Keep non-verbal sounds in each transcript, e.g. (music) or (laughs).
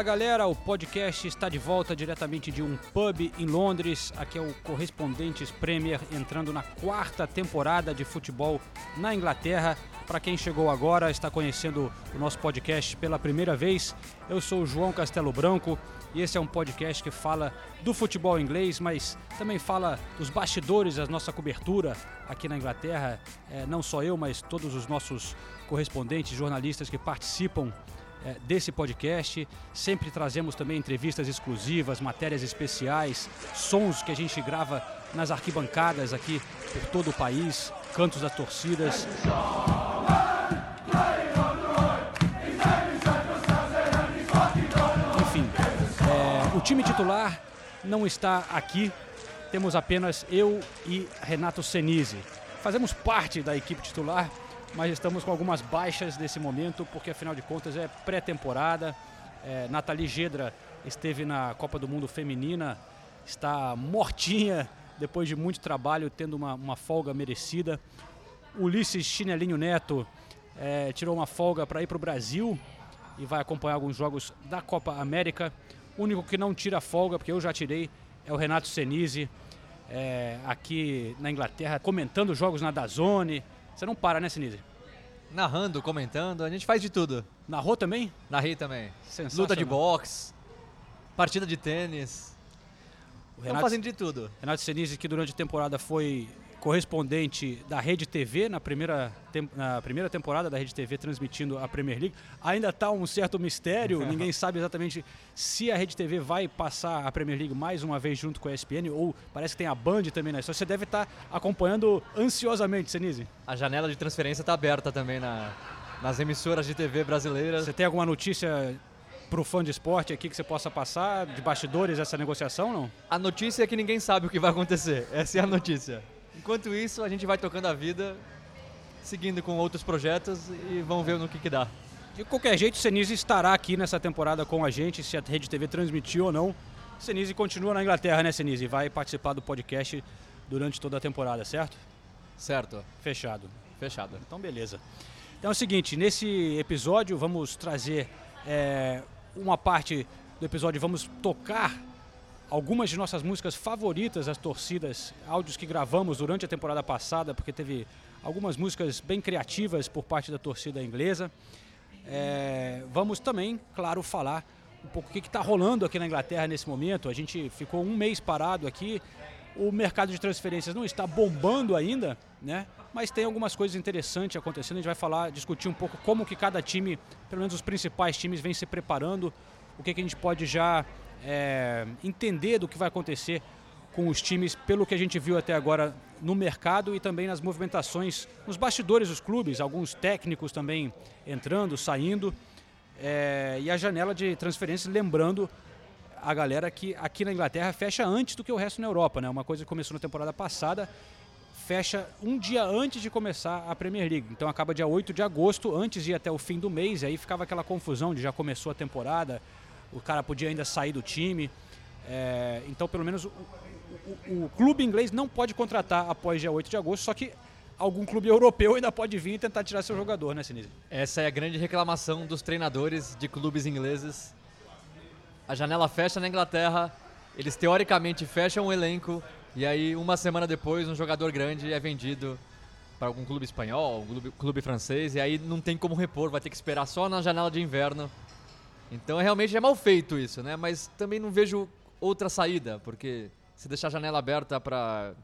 Fala galera, o podcast está de volta diretamente de um pub em Londres. Aqui é o Correspondentes Premier entrando na quarta temporada de futebol na Inglaterra. Para quem chegou agora, está conhecendo o nosso podcast pela primeira vez, eu sou o João Castelo Branco e esse é um podcast que fala do futebol inglês, mas também fala dos bastidores da nossa cobertura aqui na Inglaterra. É, não só eu, mas todos os nossos correspondentes, jornalistas que participam é, desse podcast. Sempre trazemos também entrevistas exclusivas, matérias especiais, sons que a gente grava nas arquibancadas aqui por todo o país, cantos das torcidas. Enfim, é, o time titular não está aqui. Temos apenas eu e Renato Senise. Fazemos parte da equipe titular, mas estamos com algumas baixas nesse momento, porque afinal de contas é pré-temporada. É, Nathalie Gedra esteve na Copa do Mundo Feminina, está mortinha depois de muito trabalho, tendo uma, uma folga merecida. Ulisses Chinelinho Neto é, tirou uma folga para ir para o Brasil e vai acompanhar alguns jogos da Copa América. O único que não tira folga, porque eu já tirei, é o Renato Senise, é, aqui na Inglaterra, comentando jogos na Dazone. Você não para, né, Senise? Narrando, comentando, a gente faz de tudo. Narrou também? Narrei também. Luta de boxe, partida de tênis. Estamos fazendo de tudo. Renato Senise, que durante a temporada foi correspondente da Rede TV na primeira, na primeira temporada da Rede TV transmitindo a Premier League. Ainda está um certo mistério, (laughs) ninguém sabe exatamente se a Rede TV vai passar a Premier League mais uma vez junto com a ESPN ou parece que tem a Band também na história. Você deve estar acompanhando ansiosamente, Senise. A janela de transferência está aberta também na- nas emissoras de TV brasileiras. Você tem alguma notícia pro fã de esporte aqui que você possa passar de bastidores essa negociação, não? A notícia é que ninguém sabe o que vai acontecer. Essa é a notícia. Enquanto isso, a gente vai tocando a vida, seguindo com outros projetos e vamos ver no que, que dá. De qualquer jeito, o Senise estará aqui nessa temporada com a gente, se a Rede TV transmitiu ou não. Senise continua na Inglaterra, né, Senise? Vai participar do podcast durante toda a temporada, certo? Certo. Fechado. Fechado. Então, beleza. Então é o seguinte, nesse episódio vamos trazer é, uma parte do episódio, vamos tocar algumas de nossas músicas favoritas das torcidas, áudios que gravamos durante a temporada passada, porque teve algumas músicas bem criativas por parte da torcida inglesa. É, vamos também, claro, falar um pouco o que está rolando aqui na Inglaterra nesse momento. A gente ficou um mês parado aqui, o mercado de transferências não está bombando ainda, né? Mas tem algumas coisas interessantes acontecendo. A gente vai falar, discutir um pouco como que cada time, pelo menos os principais times, vem se preparando, o que, que a gente pode já é, entender do que vai acontecer com os times, pelo que a gente viu até agora no mercado e também nas movimentações nos bastidores dos clubes, alguns técnicos também entrando, saindo. É, e a janela de transferências, lembrando a galera que aqui na Inglaterra fecha antes do que o resto na Europa, né? Uma coisa que começou na temporada passada, fecha um dia antes de começar a Premier League. Então acaba dia 8 de agosto, antes de ir até o fim do mês, e aí ficava aquela confusão de já começou a temporada, o cara podia ainda sair do time. É, então, pelo menos, o, o- o clube inglês não pode contratar após dia 8 de agosto, só que algum clube europeu ainda pode vir e tentar tirar seu jogador, né, Sinise? Essa é a grande reclamação dos treinadores de clubes ingleses. A janela fecha na Inglaterra, eles teoricamente fecham o elenco e aí uma semana depois um jogador grande é vendido para algum clube espanhol, um clube, clube francês e aí não tem como repor, vai ter que esperar só na janela de inverno. Então é realmente é mal feito isso, né? Mas também não vejo outra saída, porque se deixar a janela aberta para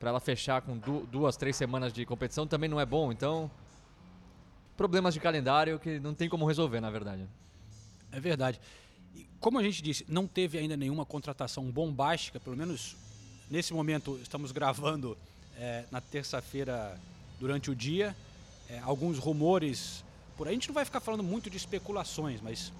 para ela fechar com du- duas, três semanas de competição também não é bom. Então problemas de calendário que não tem como resolver, na verdade. É verdade. E como a gente disse, não teve ainda nenhuma contratação bombástica, pelo menos nesse momento estamos gravando é, na terça-feira durante o dia. É, alguns rumores por aí. A gente não vai ficar falando muito de especulações, mas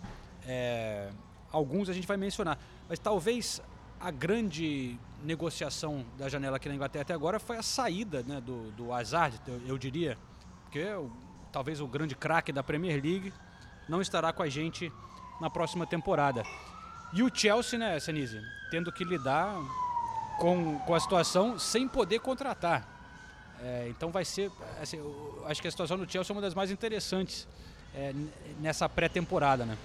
é, alguns a gente vai mencionar. Mas talvez a grande negociação da janela aqui na Inglaterra até agora foi a saída né, do, do Hazard, eu, eu diria. Porque talvez o grande craque da Premier League não estará com a gente na próxima temporada. E o Chelsea, né, Senise, tendo que lidar com, com a situação sem poder contratar. É, então vai ser, assim, acho que a situação do Chelsea é uma das mais interessantes é, nessa pré-temporada, né?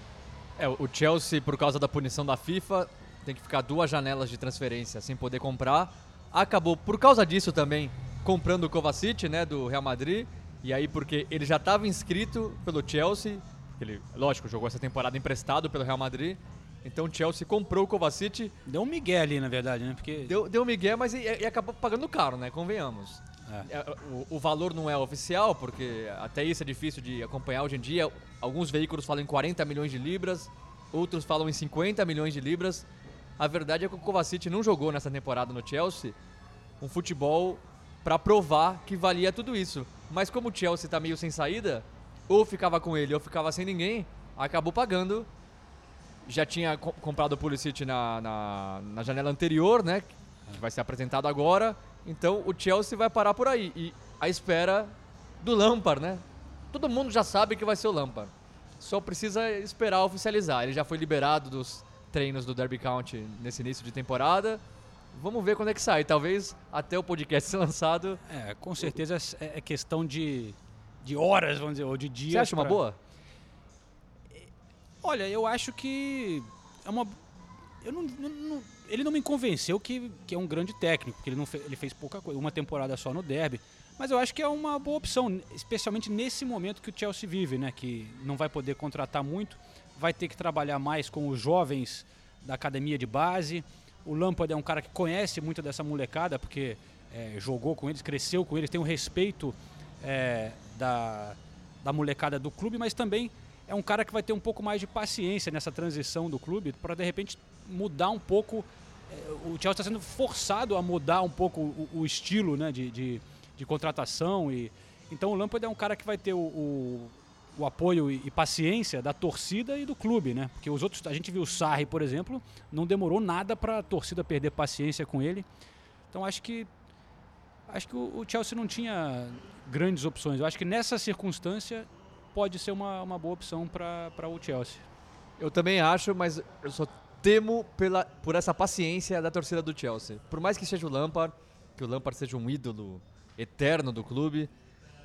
É, o Chelsea, por causa da punição da FIFA, tem que ficar duas janelas de transferência sem poder comprar. Acabou, por causa disso também, comprando o Kovacic, né, do Real Madrid. E aí, porque ele já estava inscrito pelo Chelsea, ele, lógico, jogou essa temporada emprestado pelo Real Madrid. Então o Chelsea comprou o Kovacic, Deu um migué ali, na verdade, né? Porque deu, deu migué, mas e, e acabou pagando caro, né, convenhamos. É. É, O, o valor não é oficial, porque até isso é difícil de acompanhar hoje em dia. Alguns veículos falam em 40 milhões de libras, outros falam em 50 milhões de libras. A verdade é que o Kovacic não jogou nessa temporada no Chelsea um futebol para provar que valia tudo isso. Mas como o Chelsea tá meio sem saída, ou ficava com ele ou ficava sem ninguém, acabou pagando. Já tinha co- comprado o Pulisic na, na, na janela anterior, né? Que vai ser apresentado agora. Então o Chelsea vai parar por aí. E à espera do Lampard, né? Todo mundo já sabe que vai ser o Lampard. Só precisa esperar oficializar. Ele já foi liberado dos treinos do Derby County nesse início de temporada. Vamos ver quando é que sai. Talvez até o podcast (laughs) ser lançado. é, com certeza é, é questão de, de horas, vamos dizer, ou de dias. Você acha uma pra- boa? Olha, eu acho que é uma. Eu não- não- ele não me convenceu que, que é um grande técnico, porque ele, não fe- ele fez pouca coisa, uma temporada só no Derby. Mas eu acho que é uma boa opção, especialmente nesse momento que o Chelsea vive, né? Que não vai poder contratar muito, vai ter que trabalhar mais com os jovens da academia de base. O Lampard é um cara que conhece muito dessa molecada, porque é, jogou com eles, cresceu com eles, tem um respeito é, da, da molecada do clube, mas também é um cara que vai ter um pouco mais de paciência nessa transição do clube para de repente mudar um pouco. é, O Chelsea está sendo forçado a mudar um pouco o, o estilo né, de, de, de contratação. e Então o Lampard é um cara que vai ter o, o, o apoio e, e paciência da torcida e do clube, né? Porque os outros, a gente viu o Sarri, por exemplo, não demorou nada para a torcida perder paciência com ele. Então acho que acho que o, o Chelsea não tinha grandes opções. Eu acho que nessa circunstância pode ser uma, uma boa opção para o Chelsea. Eu também acho, mas eu só temo pela, por essa paciência da torcida do Chelsea. Por mais que seja o Lampard, que o Lampard seja um ídolo eterno do clube,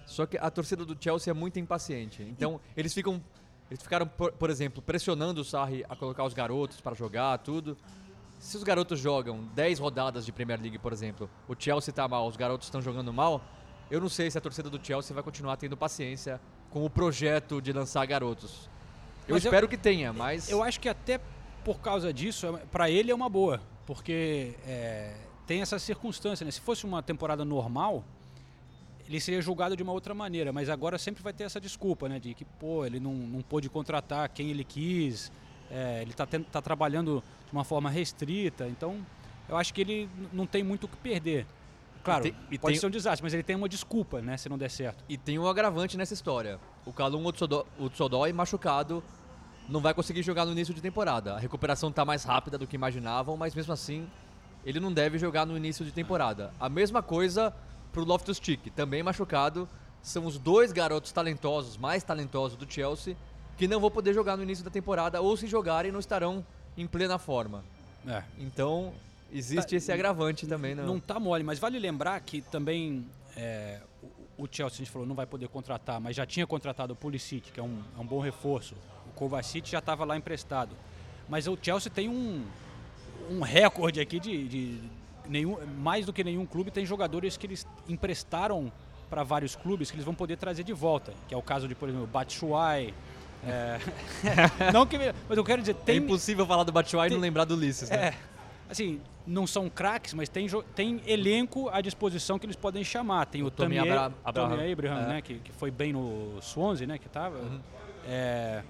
só que a torcida do Chelsea é muito impaciente. Então, eles ficam eles ficaram, por, por exemplo, pressionando o Sarri a colocar os garotos para jogar, tudo. Se os garotos jogam 10 rodadas de Premier League, por exemplo, o Chelsea tá mal, os garotos estão jogando mal, eu não sei se a torcida do Chelsea vai continuar tendo paciência com o projeto de lançar garotos. Eu Mas eu- espero que tenha, mas Eu acho que até por causa disso, para ele é uma boa, porque é, tem essa circunstância. Né? Se fosse uma temporada normal, ele seria julgado de uma outra maneira, mas agora sempre vai ter essa desculpa, né? De que, pô, ele não, não pôde contratar quem ele quis, é, ele está tá trabalhando de uma forma restrita, então eu acho que ele não tem muito o que perder. Claro, E tem- e pode tem- ser um desastre, mas ele tem uma desculpa, né? Se não der certo. E tem um agravante nessa história. O Kalum Utsodo- Utsodói, machucado, não vai conseguir jogar no início de temporada. A recuperação está mais rápida do que imaginavam, mas mesmo assim, ele não deve jogar no início de temporada. A mesma coisa pro Loftus-Cheek, também machucado. São os dois garotos talentosos, mais talentosos do Chelsea, que não vão poder jogar no início da temporada, ou se jogarem, não estarão em plena forma. É. Então, existe Tá, esse agravante também. Não tá mole, mas vale lembrar que também é, o, o Chelsea, a gente falou, não vai poder contratar, mas já tinha contratado o Pulisic, que é um, é um bom reforço. O Kovacic já estava lá emprestado. Mas o Chelsea tem um, um recorde aqui de, de nenhum, mais do que nenhum clube tem jogadores que eles emprestaram para vários clubes que eles vão poder trazer de volta, que é o caso de, por exemplo, o Batshuayi. é, (laughs) não que, mas eu quero dizer, É tem impossível falar do Batshuayi e não lembrar do Ulisses, né? é, assim, não são craques, mas tem, tem elenco à disposição que eles podem chamar. Tem o, Tommy Tammy Abra- Abraham. Abraham, É. Uhum. né, que, que foi bem no Swansea, né, que tava. É,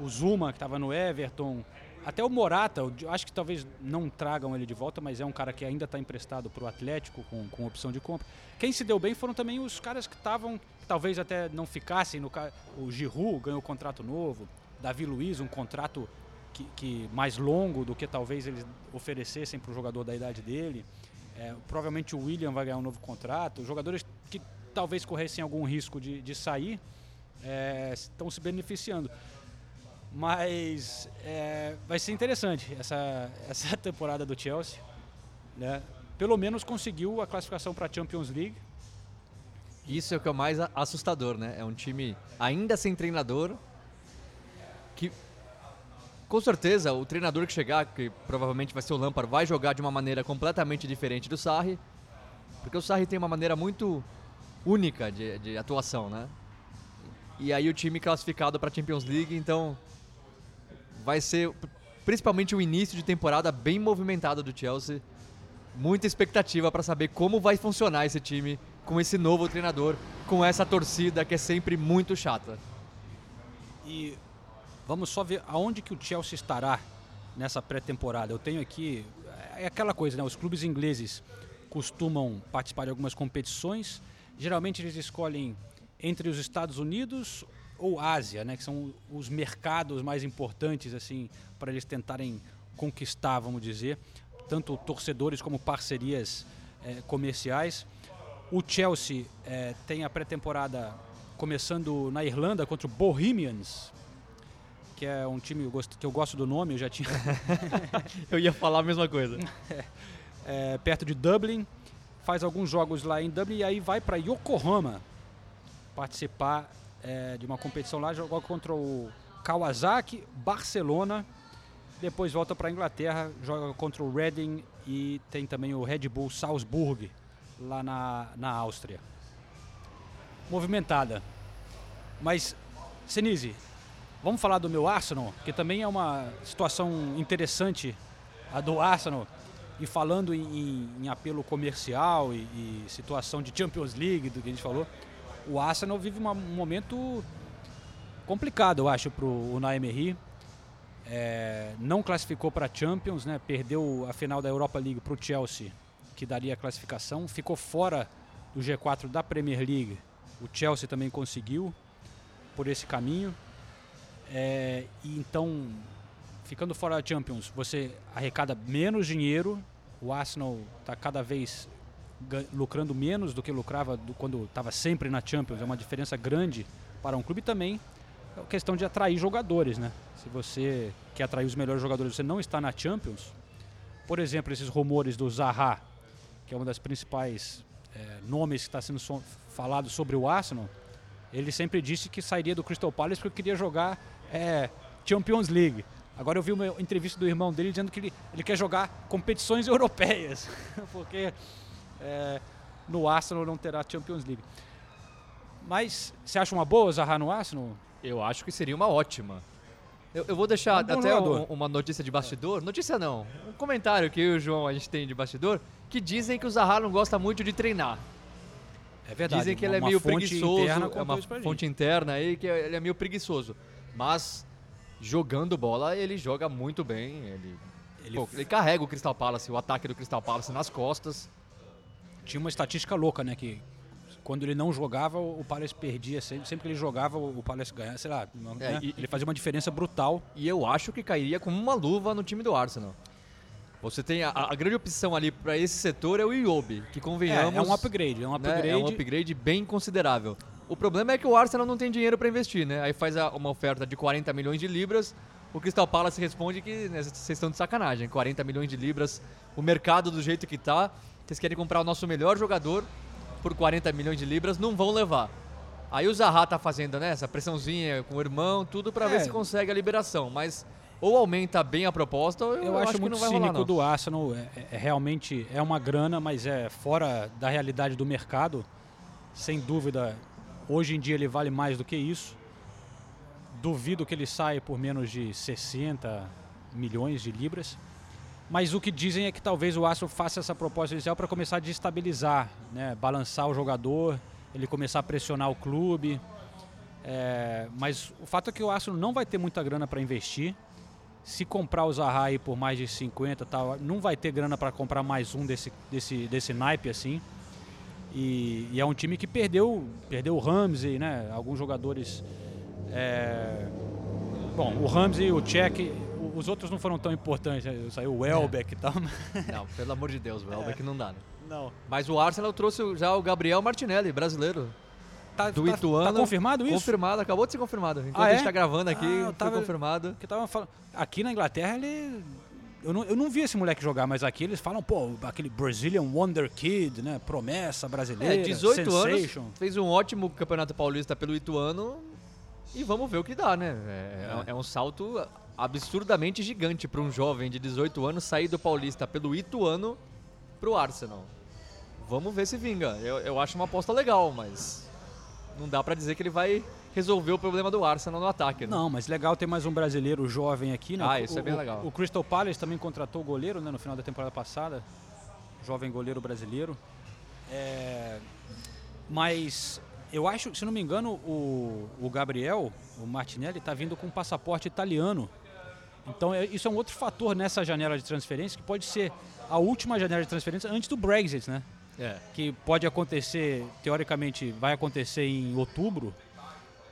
o Zuma, que estava no Everton. até o Morata, acho que talvez não tragam ele de volta, mas é um cara que ainda está emprestado para o Atlético com, com opção de compra. Quem se deu bem foram também os caras que estavam, talvez até não ficassem. No, o Giroud ganhou contrato novo, Davi Luiz um contrato que, que mais longo do que talvez eles oferecessem para o jogador da idade dele. É, provavelmente o William vai ganhar um novo contrato. Jogadores que talvez corressem algum risco de, de sair é, estão se beneficiando. Mas é, vai ser interessante essa, (laughs) essa temporada do Chelsea. Né? Pelo menos conseguiu a classificação para a Champions League. Isso é o que é o mais assustador, né? É um time ainda sem treinador que com certeza o treinador que chegar, que provavelmente vai ser o Lampard, vai jogar de uma maneira completamente diferente do Sarri, porque o Sarri tem uma maneira muito única de, de atuação, né? E aí o time classificado para a Champions League, então vai ser pr- principalmente o início de temporada bem movimentado do Chelsea. Muita expectativa para saber como vai funcionar esse time com esse novo treinador, com essa torcida que é sempre muito chata. E vamos só ver aonde que o Chelsea estará nessa pré-temporada. Eu tenho aqui é aquela coisa, né? Os clubes ingleses costumam participar de algumas competições. Geralmente eles escolhem entre os Estados Unidos ou Ásia, né? Que são os mercados mais importantes assim para eles tentarem conquistar, vamos dizer, tanto torcedores como parcerias eh, comerciais. O Chelsea eh, tem a pré-temporada começando na Irlanda contra o Bohemians, que é um time que eu gosto- que eu gosto do nome, eu já tinha (laughs) Eu ia falar a mesma coisa. (laughs) é, perto de Dublin, faz alguns jogos lá em Dublin e aí vai para Yokohama participar é, de uma competição lá, joga contra o Kawasaki, Barcelona, depois volta para Inglaterra, joga contra o Reading e tem também o Red Bull Salzburg lá na, na Áustria. Movimentada. Mas, Senise, vamos falar do meu Arsenal, que também é uma situação interessante a do Arsenal. E falando em, em- em apelo comercial e, e situação de Champions League, do que a gente falou, o Arsenal vive uma- um momento complicado, eu acho, para o Unai Emery. É, não classificou para Champions, né? perdeu a final da Europa League para o Chelsea, que daria a classificação. Ficou fora do G4 da Premier League. O Chelsea também conseguiu por esse caminho. É, e então, ficando fora da Champions, você arrecada menos dinheiro. O Arsenal está cada vez lucrando menos do que lucrava do- quando estava sempre na Champions. É uma diferença grande para um clube também. É questão de atrair jogadores, né? Se você quer atrair os melhores jogadores, você não está na Champions. Por exemplo, esses rumores do Zaha, que é uma das principais eh, nomes que está sendo so- falado sobre o Arsenal, ele sempre disse que sairia do Crystal Palace porque queria jogar eh, Champions League. Agora eu vi uma entrevista do irmão dele dizendo que ele, ele quer jogar competições (laughs) europeias, porque eh, no Arsenal não terá Champions League. Mas você acha uma boa o Zaha no Arsenal? Eu acho que seria uma ótima. Eu, eu vou deixar É um até um- uma notícia de bastidor. Notícia não, um comentário que eu e o João a gente tem de bastidor, que dizem que o Zaha não gosta muito de treinar. É verdade. Dizem que ele é meio preguiçoso, é uma fonte interna aí que ele é meio preguiçoso. Mas jogando bola, ele joga muito bem. Ele, Ele pô, ele carrega o Crystal Palace, o ataque do Crystal Palace nas costas. Tinha uma estatística louca, né? Que quando ele não jogava, o Palace perdia. Sempre, sempre que ele jogava, o Palace ganhava. Sei lá, né? e- ele fazia uma diferença brutal. E eu acho que cairia como uma luva no time do Arsenal. Você tem a, a grande opção ali para esse setor é o Iobi, que É, convenhamos. é um upgrade, é um né, upgrade. É um upgrade bem considerável. O problema é que o Arsenal não tem dinheiro para investir, né? Aí faz a- uma oferta de 40 milhões de libras. O Crystal Palace responde que né, vocês estão de sacanagem. 40 milhões de libras, o mercado do jeito que tá, vocês querem comprar o nosso melhor jogador por 40 milhões de libras, não vão levar. Aí o Zaha tá fazendo né, essa pressãozinha com o irmão, tudo para É. ver se consegue a liberação. Mas ou aumenta bem a proposta, ou eu, Eu, acho, que muito não vai cínico rolar, não. do Arsenal. É- é realmente é uma grana, mas é fora da realidade do mercado. Sem dúvida, hoje em dia ele vale mais do que isso. Duvido que ele saia por menos de 60 milhões de libras. Mas o que dizem é que talvez o Arsenal faça essa proposta inicial para começar a destabilizar, né? balançar o jogador, ele começar a pressionar o clube. É, mas o fato é que o Arsenal não vai ter muita grana para investir. se comprar o Zaha aí por mais de 50 tal, não vai ter grana para comprar mais um desse, desse, desse naipe assim. E, e é um time que perdeu, perdeu o Ramsey, né? Alguns jogadores. é, Bom, o Ramsey, o Cech, os outros não foram tão importantes. né? Saiu o Welbeck e tal. mas- (laughs) Não, pelo amor de Deus, o Welbeck não dá, né? Não. Mas o Arsenal trouxe já o Gabriel Martinelli, brasileiro. Tá, Do tá- Ituano. Tá confirmado isso? Confirmado, acabou de ser confirmado. Enquanto Ah, a é? gente tá gravando aqui, Ah, eu foi tava- confirmado. Porque tava falando. Aqui na Inglaterra ele. Eu não, eu não vi esse moleque jogar, mas aqui eles falam, pô, aquele Brazilian Wonder Kid, né? Promessa brasileira. É, 18 sensation. anos, fez um ótimo campeonato paulista pelo Ituano e vamos ver o que dá, né? É, é- é um salto absurdamente gigante para um jovem de 18 anos sair do paulista pelo Ituano pro Arsenal. Vamos ver se vinga. Eu, eu acho uma aposta legal, mas não dá para dizer que ele vai resolver o problema do Arsenal no ataque, né? Não, mas legal ter mais um brasileiro jovem aqui, né? Ah, O- isso é bem o- legal. O Crystal Palace também contratou o goleiro, né? No final da temporada passada. Jovem goleiro brasileiro. É, Mas eu acho, se não me engano, o, o Gabriel, o Martinelli, tá vindo com um passaporte italiano. Então é- isso é um outro fator nessa janela de transferência que pode ser a última janela de transferência antes do Brexit, né? É. que pode acontecer, teoricamente vai acontecer em outubro,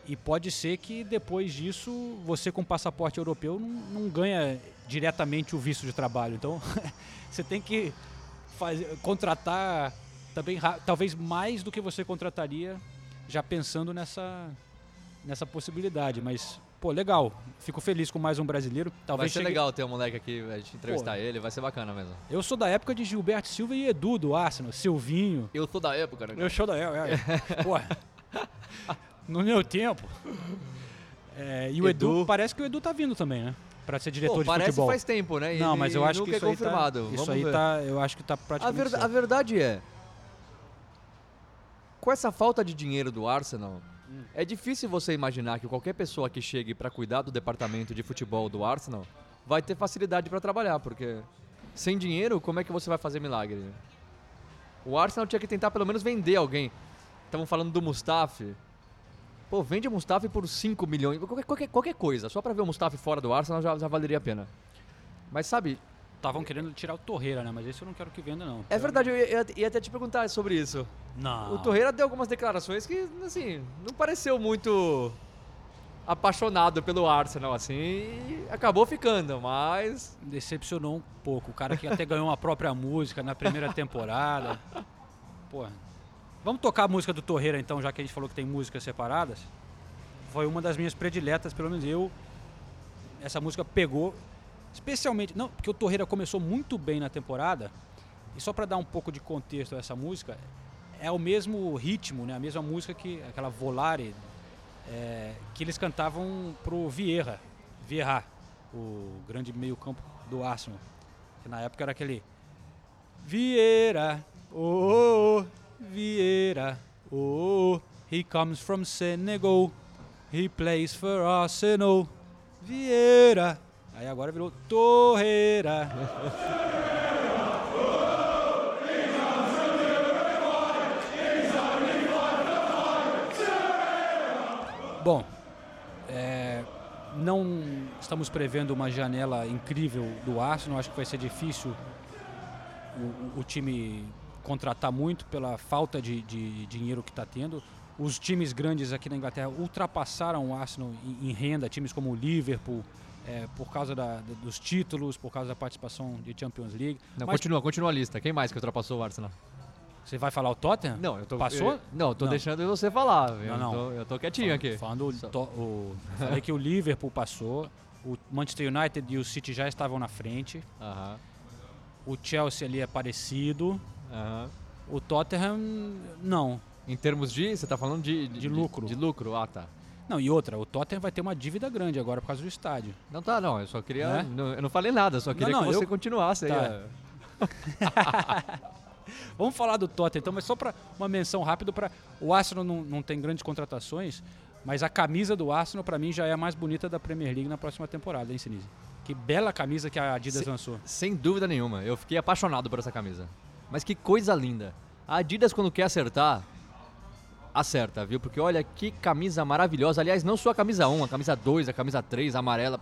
e pode ser que depois disso você com passaporte europeu não, não ganha diretamente o visto de trabalho. Então (laughs) você tem que fazer, contratar também talvez mais do que você contrataria já pensando nessa nessa possibilidade, mas pô, legal. Fico feliz com mais um brasileiro. Vai Talvez ser chegue- legal ter um moleque aqui, a gente entrevistar ele, vai ser bacana mesmo. Eu sou da época de Gilberto Silva e Edu do Arsenal, Silvinho. Eu sou da época, né? Eu show da é, (laughs) é. Porra. No meu tempo. É, e o Edu, Edu. parece que o Edu tá vindo também, né? Pra ser diretor Pô, de parece futebol. faz tempo, né? E Não, mas eu acho que isso é aí tá, confirmado. isso Vamos aí ver. tá, eu acho que tá A, praticamente a certo. verdade é, com essa falta de dinheiro do Arsenal, Hum. é difícil você imaginar que qualquer pessoa que chegue pra cuidar do departamento de futebol do Arsenal vai ter facilidade pra trabalhar, porque sem dinheiro, como é que você vai fazer milagre? O Arsenal tinha que tentar pelo menos vender alguém. Estavam falando do Mustafi. Pô, vende o Mustafi por 5 milhões, qualquer, qualquer, qualquer coisa. Só pra ver o Mustafi fora do Arsenal já, já valeria a pena. Mas sabe, Estavam querendo tirar o Torreira, né? Mas esse eu não quero que venda, não. é verdade, eu ia, ia até te perguntar sobre isso. Não. O Torreira deu algumas declarações que, assim, não pareceu muito apaixonado pelo Arsenal, assim, e acabou ficando, mas... Decepcionou um pouco. O cara que até ganhou uma própria música na primeira temporada. Porra. Vamos tocar a música do Torreira, então, já que a gente falou que tem músicas separadas. Foi uma das minhas prediletas, pelo menos eu. Essa música pegou, especialmente. Não, porque o Torreira começou muito bem na temporada. E só para dar um pouco de contexto a essa música, é o mesmo ritmo, né? A mesma música que aquela Volare é, que eles cantavam pro Vieira, Vieira, o grande meio-campo do Arsenal. Que na época era aquele Vieira, oh, oh, Vieira, oh, he comes from Senegal, he plays for Arsenal, Vieira. Aí agora virou Torreira. Bom, é, não estamos prevendo uma janela incrível do Arsenal. Acho que vai ser difícil o, o- time contratar muito pela falta de, de dinheiro que está tendo. Os times grandes aqui na Inglaterra ultrapassaram o Arsenal em, em renda, times como o Liverpool, é, por causa da- da- dos títulos, por causa da participação de Champions League. Não, Mas continua, continua a lista. Quem mais que ultrapassou o Arsenal? você vai falar o Tottenham? Não, eu tô... Passou? eu- não, eu tô Não. deixando você falar. eu, Não, não. Tô, eu tô quietinho aqui. Falando o to- o- (laughs) falei que o Liverpool passou, o Manchester United e o City já estavam na frente, Aham, o Chelsea ali é parecido, aham. o Tottenham não. Em termos de... Você tá falando de... De lucro. De, lucro, ah, tá. Não, e outra, o Tottenham vai ter uma dívida grande agora por causa do estádio. Não tá, não. Eu só queria... Né? não- eu não falei nada, só queria não, que você eu- continuasse aí. Tá. ó. (laughs) Vamos falar do Tottenham então, mas só para uma menção rápida para o Arsenal não, não tem grandes contratações, mas a camisa do Arsenal para mim já é a mais bonita da Premier League na próxima temporada, hein, Sinise? Que bela camisa que a Adidas lançou. Sem dúvida nenhuma. Eu fiquei apaixonado por essa camisa. Mas que coisa linda. A Adidas, quando quer acertar, acerta, viu? Porque olha que camisa maravilhosa. Aliás, não só a camisa 1, a camisa 2, a camisa 3, a amarela.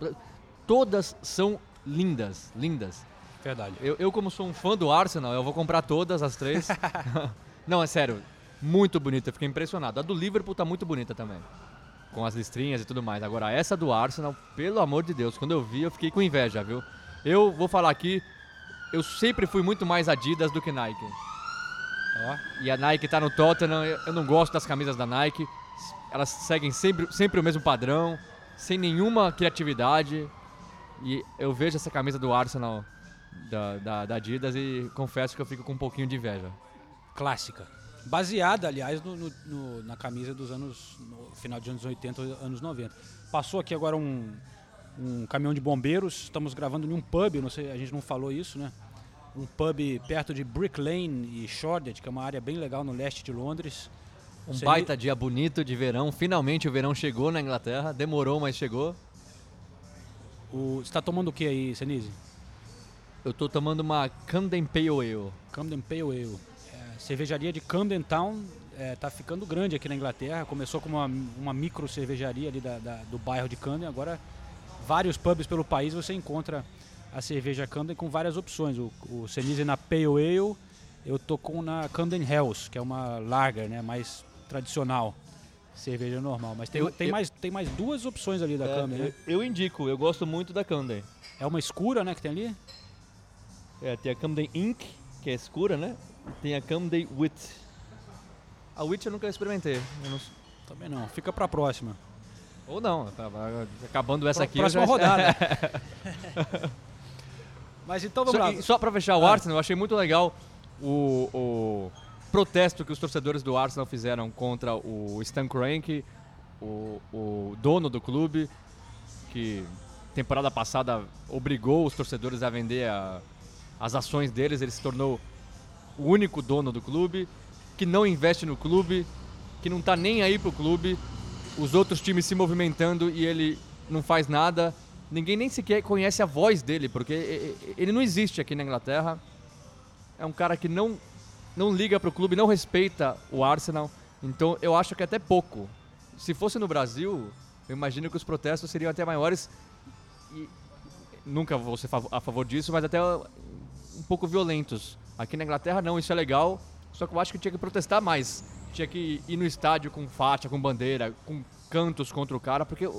todas são lindas, lindas. Verdade. Eu, eu, como sou um fã do Arsenal, eu vou comprar todas as três. (laughs) (laughs) Não, é sério, muito bonita, eu fiquei impressionado. A do Liverpool tá muito bonita também. Com as listrinhas e tudo mais. Agora, essa do Arsenal, pelo amor de Deus, quando eu vi, eu fiquei com inveja, viu? Eu vou falar aqui, eu sempre fui muito mais Adidas do que Nike. E a Nike tá no Tottenham, eu não gosto das camisas da Nike. Elas seguem sempre, sempre o mesmo padrão, sem nenhuma criatividade. E eu vejo essa camisa do Arsenal da, da, da Adidas e confesso que eu fico com um pouquinho de inveja. Clássica. Baseada, aliás, no- no- no- na camisa dos anos. No final de anos 80, anos 90. Passou aqui agora um, um caminhão de bombeiros. Estamos gravando em um pub, não sei, a gente não falou isso, né? Um pub perto de Brick Lane e Shoreditch, que é uma área bem legal no leste de Londres. Um Você- baita dia bonito de verão. Finalmente o verão chegou na Inglaterra. Demorou, mas chegou. O, você está tomando o que aí, Senise? Eu tô tomando uma Camden Pale Ale. Camden Pale Ale. É, cervejaria de Camden Town é, tá ficando grande aqui na Inglaterra. Começou como uma, uma micro cervejaria ali da- da- do bairro de Camden. Agora, vários pubs pelo país você encontra a cerveja Camden com várias opções. O, o Senise na Pale Ale, eu tô com na Camden Hells, que é uma lager, né, mais tradicional. Cerveja normal. Mas tem, Eu- tem, eu- mais, tem mais duas opções ali da Camden, né? eu, indico, eu gosto muito da Camden. É uma escura, né, que tem ali? É, tem a Camden Ink, que é escura, né? E tem a Camden Wit. A Wit eu nunca experimentei. eu não- Também não. Fica pra próxima. Ou não, tá- acabando essa aqui. eu próxima já- rodada. (laughs) (laughs) Mas então vamos Só, lá. e só pra fechar o Ah. Arsenal, eu achei muito legal o, o protesto que os torcedores do Arsenal fizeram contra o Stan Kroenke, o, o dono do clube, que temporada passada obrigou os torcedores a vender a- as ações deles, ele se tornou o único dono do clube, que não investe no clube, que não tá nem aí pro clube, os outros times se movimentando e ele não faz nada. Ninguém nem sequer conhece a voz dele, porque ele não existe aqui na Inglaterra. É um cara que não, não liga pro clube, não respeita o Arsenal. Então eu acho que é até pouco. Se fosse no Brasil, eu imagino que os protestos seriam até maiores. E nunca vou ser a favor disso, mas até um pouco violentos. Aqui na Inglaterra não, isso é legal. Só que eu acho que tinha que protestar mais. Tinha que ir no estádio com faixa, com bandeira, com cantos contra o cara, porque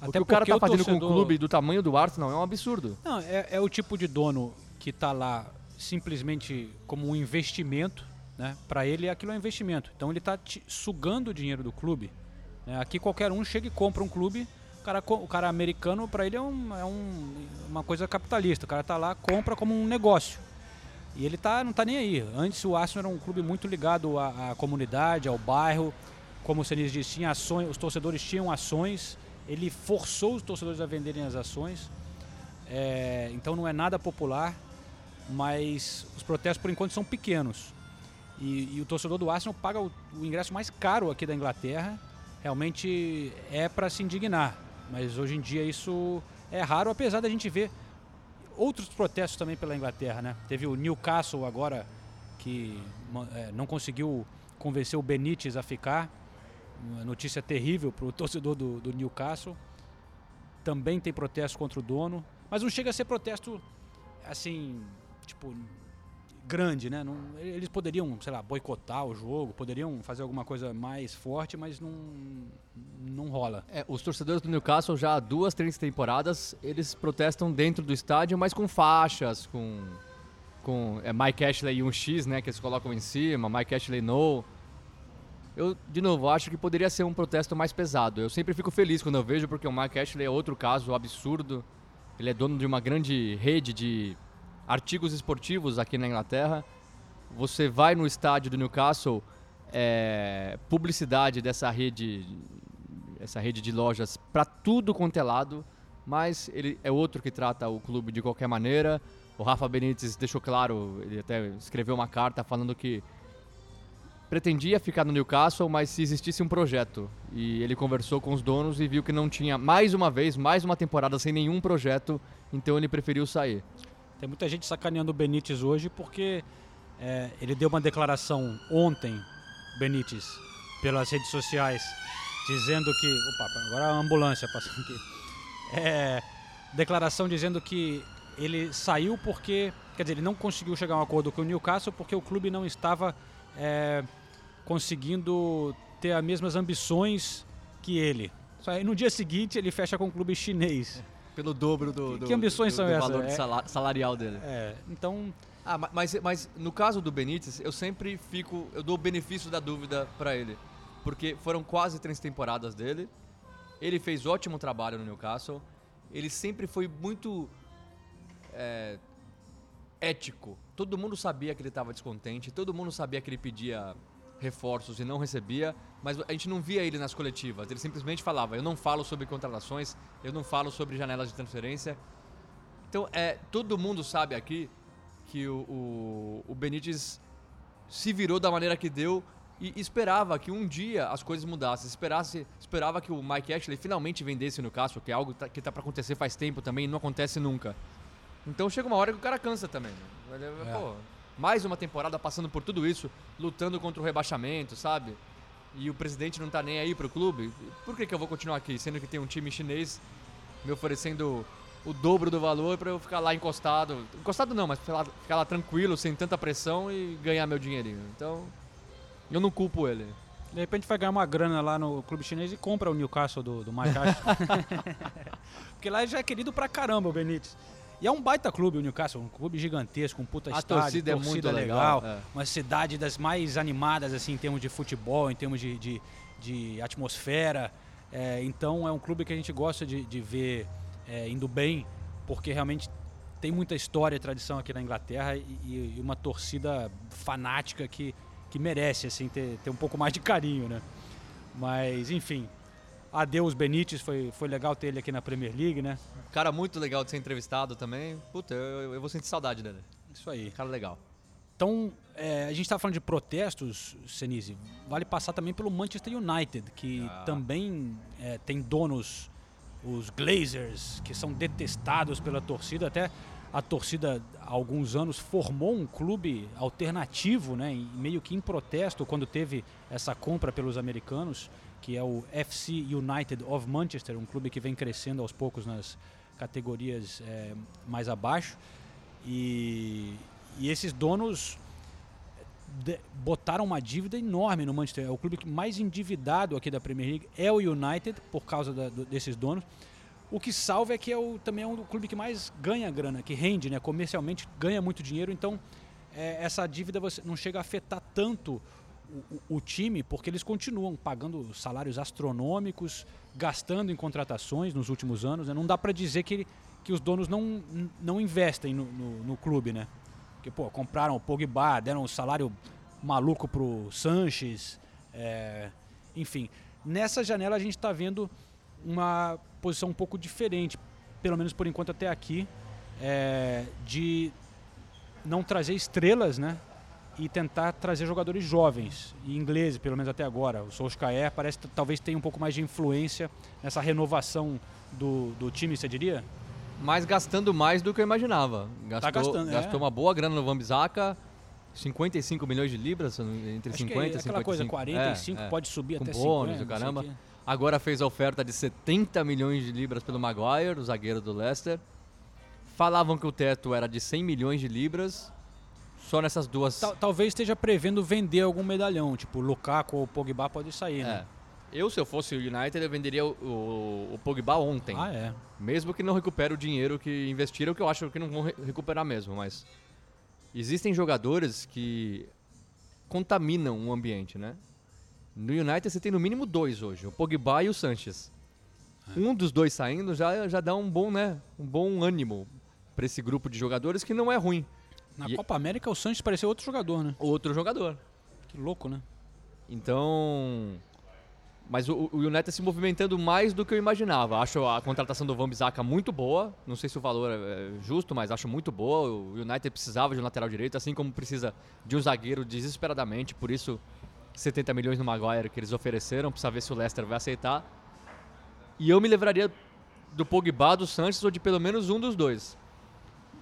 o, o Até que o cara tá o fazendo com o torcedor- clube do tamanho do Arsenal é um absurdo. Não, é, é o tipo de dono que está lá simplesmente como um investimento, né? Para ele aquilo é um investimento. Então ele está sugando o dinheiro do clube. né? Aqui qualquer um chega e compra um clube. O cara, o cara americano para ele é, um, é um- uma coisa capitalista. O cara tá lá compra como um negócio. E ele tá, não tá nem aí. Antes o Arsenal era um clube muito ligado à, à comunidade, ao bairro. Como o Senise disse, tinha ações, os torcedores tinham ações. Ele forçou os torcedores a venderem as ações. É, então não é nada popular, mas os protestos por enquanto são pequenos. E, e o torcedor do Arsenal paga o, o ingresso mais caro aqui da Inglaterra. Realmente é para se indignar. Mas hoje em dia isso é raro, apesar da gente ver outros protestos também pela Inglaterra, né? Teve o Newcastle agora que é, não conseguiu convencer o Benítez a ficar. Uma notícia terrível para o (laughs) torcedor do, do Newcastle. Também tem protesto contra o dono, mas não chega a ser protesto assim, tipo grande, né? Não- eles poderiam, sei lá, boicotar o jogo, poderiam fazer alguma coisa mais forte, mas não não rola. É, os torcedores do Newcastle já há duas, três temporadas, eles protestam dentro do estádio, mas com faixas, com, com é, Mike Ashley e um X, né, que eles colocam em cima, Mike Ashley no. Eu, de novo, acho que poderia ser um protesto mais pesado. Eu sempre fico feliz quando eu vejo, porque o Mike Ashley é outro caso absurdo. Ele é dono de uma grande rede de artigos esportivos aqui na Inglaterra. Você vai no estádio do Newcastle, é, publicidade dessa rede essa rede de lojas para tudo quanto é lado, mas ele é outro que trata o clube de qualquer maneira. O Rafa Benítez deixou claro, ele até escreveu uma carta falando que pretendia ficar no Newcastle, mas se existisse um projeto. E ele conversou com os donos e viu que não tinha mais uma vez, mais uma temporada sem nenhum projeto, então ele preferiu sair. Tem muita gente sacaneando o Benítez hoje porque é, ele deu uma declaração ontem, Benítez, pelas redes sociais, dizendo que. Opa, agora a ambulância passando aqui. É, declaração dizendo que ele saiu porque, quer dizer, ele não conseguiu chegar a um acordo com o Newcastle porque o clube não estava é, conseguindo ter as mesmas ambições que ele. Só aí no dia seguinte ele fecha com o clube chinês. Pelo dobro do, Que- do, que ambições do- são do essas? valor É- salarial dele. É, então, Ah, ma- mas, mas no caso do Benítez, eu sempre fico. Eu dou o benefício da dúvida pra ele. Porque foram quase três temporadas dele. Ele fez ótimo trabalho no Newcastle. Ele sempre foi muito. é, ético. Todo mundo sabia que ele estava descontente. Todo mundo sabia que ele pedia reforços e não recebia. Mas a gente não via ele nas coletivas. Ele simplesmente falava: Eu não falo sobre contratações. Eu não falo sobre janelas de transferência. Então, é, todo mundo sabe aqui que o, o, o Benítez se virou da maneira que deu e esperava que um dia as coisas mudassem. Esperasse, esperava que o Mike Ashley finalmente vendesse no Cássio, que é algo tá- que tá para acontecer faz tempo também e não acontece nunca. Então chega uma hora que o cara cansa também. Né? Ele, É. pô, mais uma temporada passando por tudo isso, lutando contra o rebaixamento, sabe? E o presidente não tá nem aí pro clube. Por que, que eu vou continuar aqui, sendo que tem um time chinês me oferecendo o dobro do valor pra eu ficar lá encostado. Encostado não, mas ficar lá, ficar lá tranquilo, sem tanta pressão e ganhar meu dinheirinho. Então, eu não culpo ele. de repente vai ganhar uma grana lá no clube chinês e compra o Newcastle do, do Mike. (laughs) (laughs) Porque lá já é querido pra caramba o Benítez. E é um baita clube o Newcastle, um clube gigantesco, um puta A estádio, torcida é muito legal, é. uma cidade das mais animadas assim em termos de futebol, em termos de, de, de atmosfera. É, então é um clube que a gente gosta de, de ver é, indo bem, porque realmente tem muita história e tradição aqui na Inglaterra e, e uma torcida fanática que, que merece assim ter, ter um pouco mais de carinho, né? Mas enfim, adeus Benítez, foi, foi legal ter ele aqui na Premier League, né? Cara muito legal de ser entrevistado também. Puta, eu, eu vou sentir saudade dele. Isso aí. Cara legal. Então, é, a gente está falando de protestos, Senise. Vale passar também pelo Manchester United, que também é, tem donos, os Glazers, que são detestados pela torcida. Até a torcida, há alguns anos, formou um clube alternativo, né, meio que em protesto, quando teve essa compra pelos americanos, que é o FC United of Manchester, um clube que vem crescendo aos poucos nas categorias é, mais abaixo. E, e esses donos de- botaram uma dívida enorme no Manchester. É o clube mais endividado aqui da Premier League é o United, por causa da- do- desses donos. O que salva é que é o, também é um clube que mais ganha grana, que rende, né? comercialmente ganha muito dinheiro. Então, é, essa dívida você não chega a afetar tanto o, o- time, porque eles continuam pagando salários astronômicos, gastando em contratações nos últimos anos. né? Não dá para dizer que, que os donos não, não investem no, no- no clube, né? Porque, pô, compraram o Pogba, deram um salário maluco pro Sanches. é, enfim, nessa janela a gente está vendo uma posição um pouco diferente, pelo menos por enquanto até aqui, é, de não trazer estrelas, né? E tentar trazer jogadores jovens e ingleses, pelo menos até agora. O Solskjaer parece que talvez tenha um pouco mais de influência nessa renovação do, do time, você diria? Mas gastando mais do que eu imaginava. Gastou, gastando, é. gastou uma boa grana no Vambizaka. 55 milhões de libras, entre Acho 50 que e é 55. aquela coisa, 45 É, é. pode subir Com até bônus 50. e não sei caramba. Agora fez a oferta de 70 milhões de libras pelo Maguire, o zagueiro do Leicester. Falavam que o teto era de 100 milhões de libras. Só nessas duas. Tal- talvez esteja prevendo vender algum medalhão, tipo Lukaku ou Pogba pode sair, É. né? Eu, se eu fosse o United, eu venderia o, o, o Pogba ontem. Ah, é. Mesmo que não recupere o dinheiro que investiram, que eu acho que não vão re- recuperar mesmo, mas existem jogadores que contaminam o ambiente, né? No United você tem no mínimo dois hoje, o Pogba e o Sanches. Um dos dois saindo já, já dá um bom, né, um bom ânimo para esse grupo de jogadores que não é ruim. Na E- Copa América o Sanches pareceu outro jogador, né? Outro jogador. Que louco, né? Então. Mas o, o United se movimentando mais do que eu imaginava. Acho a contratação do Van Bissaka muito boa. Não sei se o valor é é justo, mas acho muito boa. O United precisava de um lateral direito, assim como precisa de um zagueiro desesperadamente. Por isso, 70 milhões no Maguire que eles ofereceram. Precisa ver se o Leicester vai aceitar. E eu me livraria do Pogba, do Sanches ou de pelo menos um dos dois.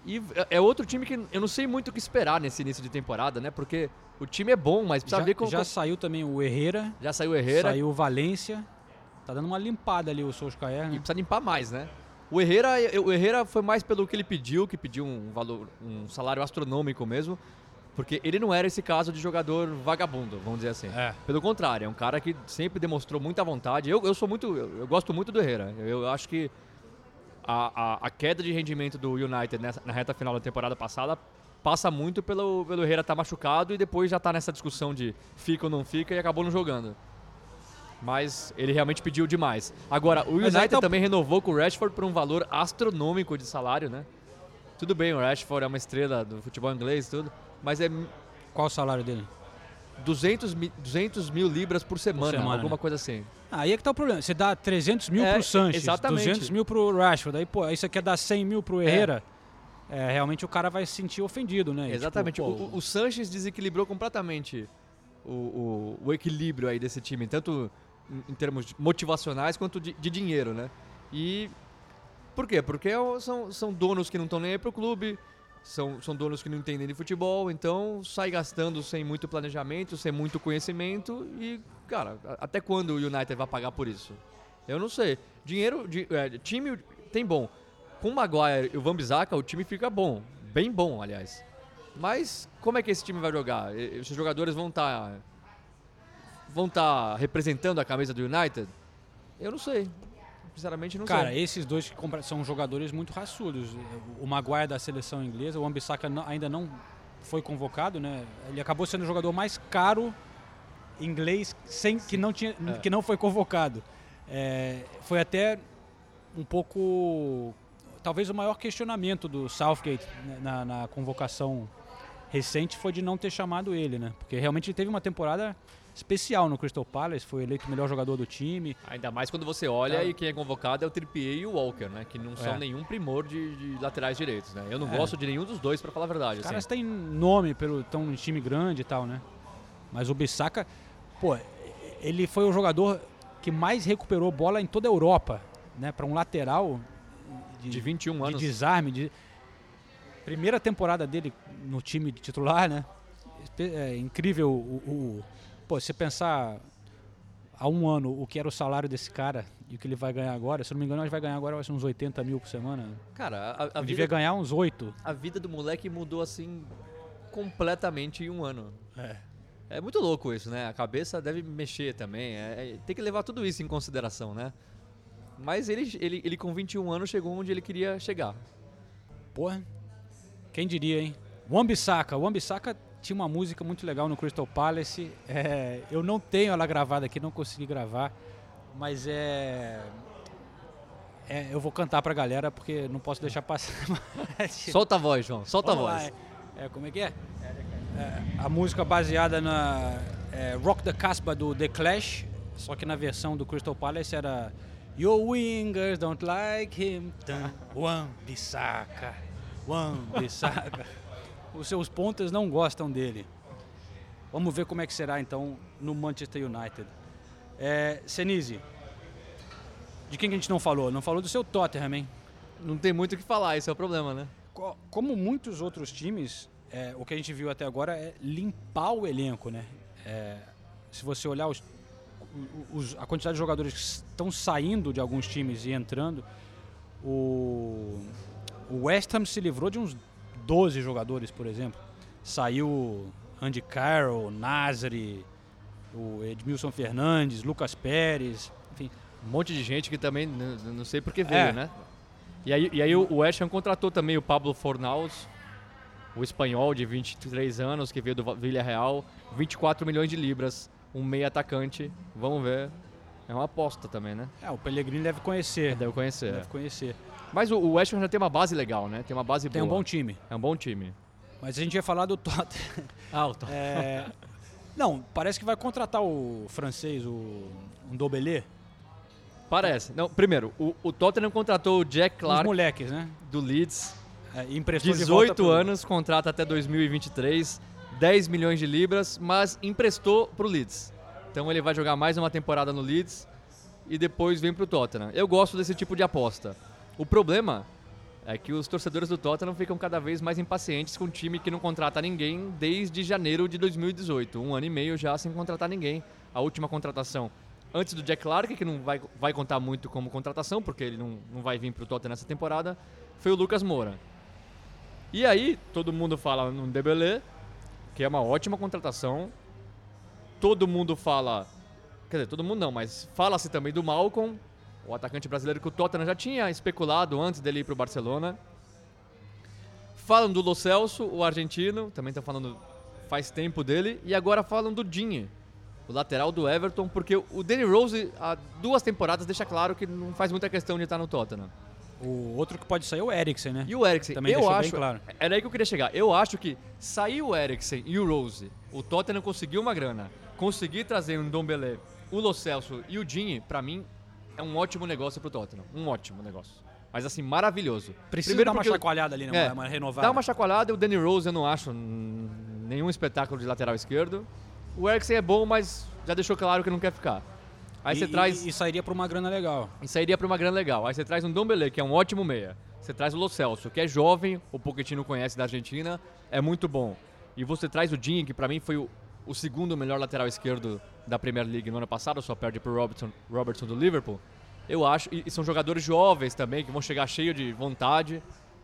E é- é outro time que eu não sei muito o que esperar nesse início de temporada, né? Porque o time é bom, mas precisa Já, ver como. já saiu também o Herrera, Já saiu o Herrera saiu o Valência. Tá dando uma limpada ali o Solskjaer, e né? precisa limpar mais, né? O Herrera, o Herrera foi mais pelo que ele pediu, que pediu um valor, um salário astronômico mesmo, porque ele não era esse caso de jogador vagabundo, vamos dizer assim. É. Pelo contrário, é um cara que sempre demonstrou muita vontade. Eu, eu sou muito, eu, eu gosto muito do Herrera. Eu, eu acho que a, a, a queda de rendimento do United nessa, na reta final da temporada passada passa muito pelo, pelo Herrera estar machucado e depois já tá nessa discussão de fica ou não fica e acabou não jogando. Mas ele realmente pediu demais. Agora, o Mas United tá também renovou com o Rashford por um valor astronômico de salário, né? Tudo bem, o Rashford é uma estrela do futebol inglês e tudo, mas é Qual o salário dele? 200, mi- 200 mil libras por semana, semana, alguma né? coisa assim. Ah, Aí é que tá o problema. Você dá 300 mil É, pro Sanches, exatamente. 200 mil pro Rashford. Aí, pô, aí você quer dar 100 mil pro Herrera. É, realmente o cara vai se sentir ofendido, né? Exatamente. tipo, o, pô, o- o Sanches desequilibrou completamente o, o- o equilíbrio aí desse time, tanto em, em termos motivacionais quanto de, de dinheiro, né? E por quê? Porque é são, são donos que não estão nem aí pro clube, são, são donos que não entendem de futebol, então sai gastando sem muito planejamento, sem muito conhecimento e, cara, até quando o United vai pagar por isso? Eu não sei. Dinheiro, di- é, time tem bom. Com o Maguire e o Van Bissaka, o time fica bom. Bem bom, aliás. Mas como é que esse time vai jogar? Esses jogadores vão estar vão estar representando a camisa do United? Eu não sei. Sinceramente não Cara, sei. esses dois que são jogadores muito raçudos. O Maguire da seleção inglesa, o Ambissaca ainda não foi convocado, né? Ele acabou sendo o jogador mais caro inglês sem que não tinha É. que não foi convocado. É, foi até um pouco talvez o maior questionamento do Southgate né, na, na convocação recente foi de não ter chamado ele, né? Porque realmente ele teve uma temporada especial no Crystal Palace, foi eleito o melhor jogador do time. Ainda mais quando você olha Tá. e quem é convocado é o Trippier e o Walker, né? Que não são É. nenhum primor de, de laterais direitos, né? Eu não É. gosto de nenhum dos dois, pra falar a verdade. Os caras assim. têm nome pelo tão um time grande e tal, né? Mas o Bissaka, pô, ele foi o jogador que mais recuperou bola em toda a Europa, né? Para um lateral de, De 21 de anos. desarme, de primeira temporada dele no time titular, né? É incrível o, o- pô, você pensar há um ano o que era o salário desse cara e o que ele vai ganhar agora, se não me engano, ele vai ganhar agora vai ser uns 80 mil por semana. Cara, a, a Ele devia ganhar uns 8. a vida do moleque mudou assim completamente em um ano. É. É muito louco isso, né? A cabeça deve mexer também. é- é- tem que levar tudo isso em consideração, né? Mas ele, ele, ele com 21 anos chegou onde ele queria chegar. Porra, quem diria, hein? Wambisaka. Wambisaka tinha uma música muito legal no Crystal Palace. É, eu não tenho ela gravada aqui, não consegui gravar. Mas é... é, eu vou cantar pra galera porque não posso deixar passar. (laughs) Solta a voz, João. Solta Vamos a voz. é, é, como é que é? É, a música baseada na é, Rock the Casbah do The Clash, só que na versão do Crystal Palace era Your wingers don't like him. Tan, Wan-Bissaka, Wan-Bissaka. (laughs) Os seus pontas não gostam dele. Vamos ver como é que será então no Manchester United. É, Senise, de quem que a gente não falou? Não falou do seu Tottenham, hein? Não tem muito o que falar, esse é o problema, né? Co- Como muitos outros times, é, o que a gente viu até agora é limpar o elenco, né? É, se você olhar os- os- a quantidade de jogadores que estão saindo de alguns times e entrando, o, o West Ham se livrou de uns 12 jogadores, por exemplo. Saiu Andy Carroll, Nasri, o Edmilson Fernandes, Lucas Pérez, enfim. Um monte de gente que também não sei por que É. veio, né? E aí, e aí o West Ham contratou também o Pablo Fornaus, o espanhol de 23 anos, que veio do Villarreal, 24 milhões de libras, um meio atacante. Vamos ver. É uma aposta também, né? É, o Pellegrini deve conhecer. Deve conhecer. Deve conhecer. Mas o, o West Ham já tem uma base legal, né? Tem uma base Tem boa. um bom time. É um bom time. Mas a gente ia falar do Tottenham. (laughs) Alto. É, não, parece que vai contratar o francês, o Ndobelé. Parece. Não, primeiro, o, o Tottenham contratou o Jack Os Clark moleques, né? do Leeds, É, emprestou de volta 18 pro- anos, contrato até 2023, 10 milhões de libras, mas emprestou pro Leeds. Então ele vai jogar mais uma temporada no Leeds e depois vem pro Tottenham. Eu gosto desse tipo de aposta. O problema é que os torcedores do Tottenham ficam cada vez mais impacientes com um time que não contrata ninguém desde janeiro de 2018, um ano e meio já sem contratar ninguém. A última contratação antes do Jack Clark, que não vai, vai contar muito como contratação, porque ele não, não vai vir pro Tottenham nessa temporada, foi o Lucas Moura. E aí, todo mundo fala no Dembélé, que é uma ótima contratação. Todo mundo fala, quer dizer, todo mundo não, mas fala-se também do Malcolm, o atacante brasileiro que o Tottenham já tinha especulado antes dele ir pro Barcelona. Falam do Lo Celso, o argentino, também estão falando faz tempo dele, e agora falam do Dinhe, o lateral do Everton, porque o Danny Rose há duas temporadas deixa claro que não faz muita questão de estar no Tottenham. O outro que pode sair é o Eriksen, né? E o Eriksen, Também eu acho, claro. era aí que eu queria chegar. Eu acho que sair o Eriksen e o Rose, o Tottenham conseguiu uma grana, conseguir trazer um Dombele, o Lo Celso e o Dinhe, pra mim é um ótimo negócio pro Tottenham, um ótimo negócio. Mas assim, maravilhoso. Precisa Primeiro dar uma chacoalhada ali, né? É, Uma, renovada. Dá uma chacoalhada, o Danny Rose eu não acho hum, nenhum espetáculo de lateral esquerdo. O Eriksen é bom, mas já deixou claro que não quer ficar. Aí e, você traz E, e sairia por uma grana legal. e sairia pra uma grana legal. Aí você traz um Dombele, que é um ótimo meia. Você traz o Lo Celso, que é jovem, o Pochettino conhece da Argentina, é muito bom. E você traz o Dinho, que pra mim foi o, o segundo melhor lateral esquerdo da Premier League no ano passado, só perde pro Robertson, Robertson do Liverpool. Eu acho, e, são jogadores jovens também, que vão chegar cheio de vontade.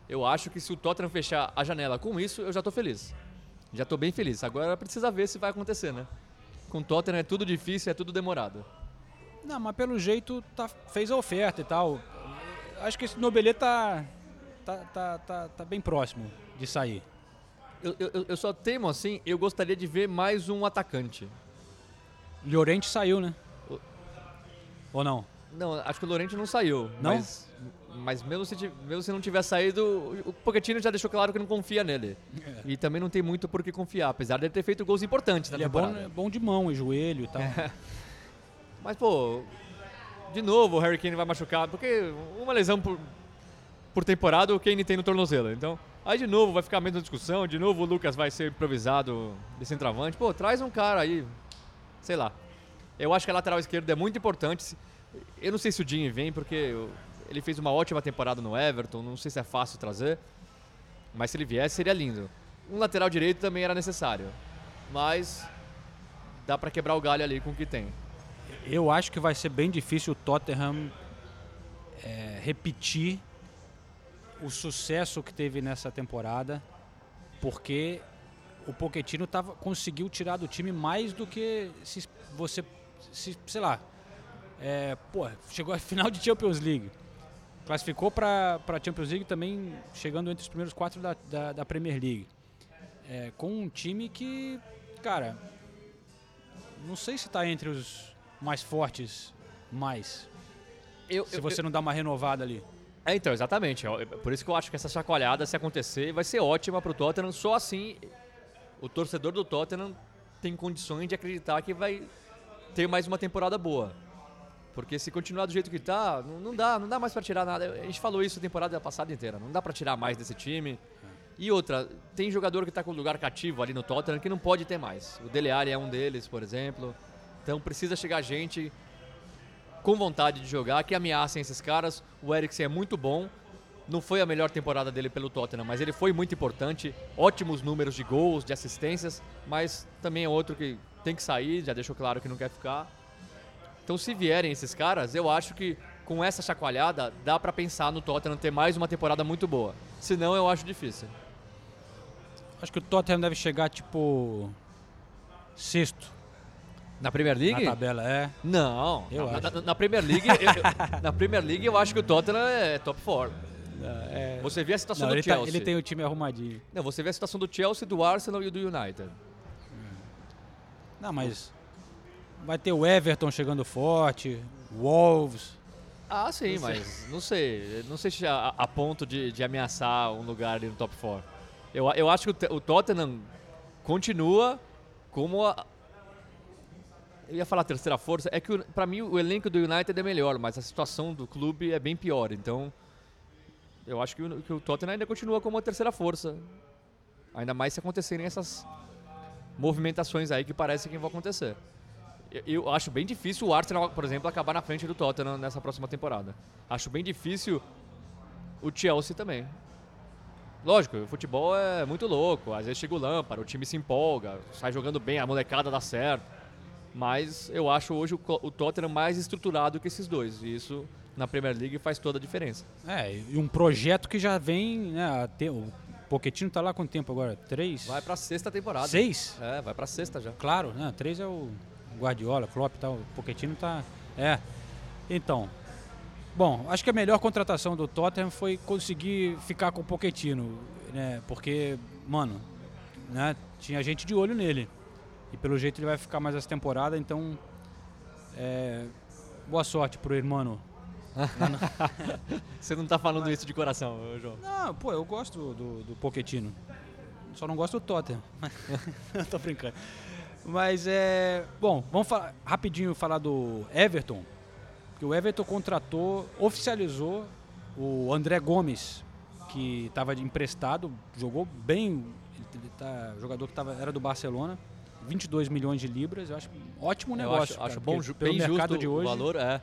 Eu acho que se o Tottenham fechar a janela com isso, eu já tô feliz. Já tô bem feliz. Agora precisa ver se vai acontecer, né? Com o Tottenham é tudo difícil, é tudo demorado. Não, mas pelo jeito tá, fez a oferta e tal. Acho que esse Nobelê tá, tá, tá, tá, tá bem próximo de sair. Eu, eu, eu só temo assim, eu gostaria de ver mais um atacante. Llorente saiu, né? O- Ou não? Não, acho que o Lorente não saiu. Não? Mas, mas mesmo, se, mesmo se não tiver saído, o Pochettino já deixou claro que não confia nele. E também não tem muito por que confiar, apesar de ele ter feito gols importantes na Ele é bom, temporada. bom de mão e joelho e tal. Mas, pô, de novo o Harry Kane vai machucar, porque uma lesão por, por temporada o Kane tem no tornozelo. Então, aí de novo vai ficar a mesma discussão, de novo o Lucas vai ser improvisado de centroavante. Pô, traz um cara aí, sei lá. Eu acho que a lateral esquerda é muito importante. Eu não sei se o Dinho vem, porque ele fez uma ótima temporada no Everton, não sei se é fácil trazer. Mas se ele viesse, seria lindo. Um lateral direito também era necessário. Mas dá pra quebrar o galho ali com o que tem. Eu acho que vai ser bem difícil o Tottenham é, repetir o sucesso que teve nessa temporada, porque o Pochettino tava, conseguiu tirar do time mais do que se você, se, sei lá, é, pô, chegou à (laughs) final de Champions League, classificou para a Champions League também chegando entre os primeiros quatro da, da, da Premier League, É, com um time que, cara, não sei se está entre os mais fortes, mais. Eu, Se eu- você não dá uma renovada ali. É, então, exatamente. ó, Por isso que eu acho que essa chacoalhada, se acontecer, vai ser ótima pro Tottenham. Só assim o torcedor do Tottenham tem condições de acreditar que vai ter mais uma temporada boa. Porque se continuar do jeito que tá, não, dá, não dá mais pra tirar nada. A gente falou isso a temporada passada inteira. Não dá pra tirar mais desse time. E outra, tem jogador que tá com lugar cativo ali no Tottenham que não pode ter mais. O Dele Alli é um deles, por exemplo. Então precisa chegar gente com vontade de jogar, que ameacem esses caras. O Eriksen é muito bom. Não foi a melhor temporada dele pelo Tottenham, mas ele foi muito importante. Ótimos números de gols, de assistências, mas também é outro que tem que sair, já deixou claro que não quer ficar. Então, se vierem esses caras, eu acho que com essa chacoalhada dá pra pensar no Tottenham ter mais uma temporada muito boa. Senão, eu acho difícil. Acho que o Tottenham deve chegar, tipo, sexto Na Premier League? na tabela. É, Não, Eu na, acho. na- na Premier League, eu- na Premier League eu acho que o Tottenham é top 4. é, Você vê a situação não, do ele, tá- Chelsea. ele tem o time arrumadinho. Não, você vê a situação do Chelsea, do Arsenal e do United. Não, mas vai ter o Everton chegando forte, Wolves. Ah, sim, mas não sei. Não sei se a, a ponto de, de ameaçar um lugar ali no top 4. Eu, eu acho que o, o Tottenham continua como a. Eu ia falar terceira força. É que, pra mim, o elenco do United é melhor, mas a situação do clube é bem pior. Então, eu acho que o, que o Tottenham ainda continua como a terceira força. Ainda mais se acontecerem essas movimentações aí que parece que vão acontecer. Eu, eu acho bem difícil o Arsenal, por exemplo, acabar na frente do Tottenham nessa próxima temporada. Acho bem difícil o Chelsea também. Lógico, o futebol é muito louco. Às vezes chega o Lampard, o time se empolga, sai jogando bem, a molecada dá certo. Mas eu acho hoje o, Tottenham mais estruturado que esses dois. E isso na Premier League faz toda a diferença. É, e um projeto que já vem, né, ter- o Pochettino tá lá quanto tempo agora? Três? Vai pra sexta temporada. Seis? É, vai pra sexta já. Claro, né? Três é o Guardiola, Klopp e tal. O Pochettino tá... É. Então... Bom, acho que a melhor contratação do Tottenham foi conseguir ficar com o Pochettino, né? Porque, mano, né? Tinha gente de olho nele. E pelo jeito ele vai ficar mais essa temporada, então... é, boa sorte pro irmão. (laughs) Você não tá falando isso de coração, João. Não, pô, eu gosto do, do, Pochettino. Só não gosto do Tottenham. (laughs) Tô brincando. Mas é. Bom, vamos falar, rapidinho falar do Everton. Que o Everton contratou, oficializou o André Gomes, que estava emprestado, jogou bem. Ele tá, jogador que tava, era do Barcelona. 22 milhões de libras, eu acho um ótimo Eu negócio. acho, cara, acho bom, ju- pelo bem mercado justo de o hoje. valor. É.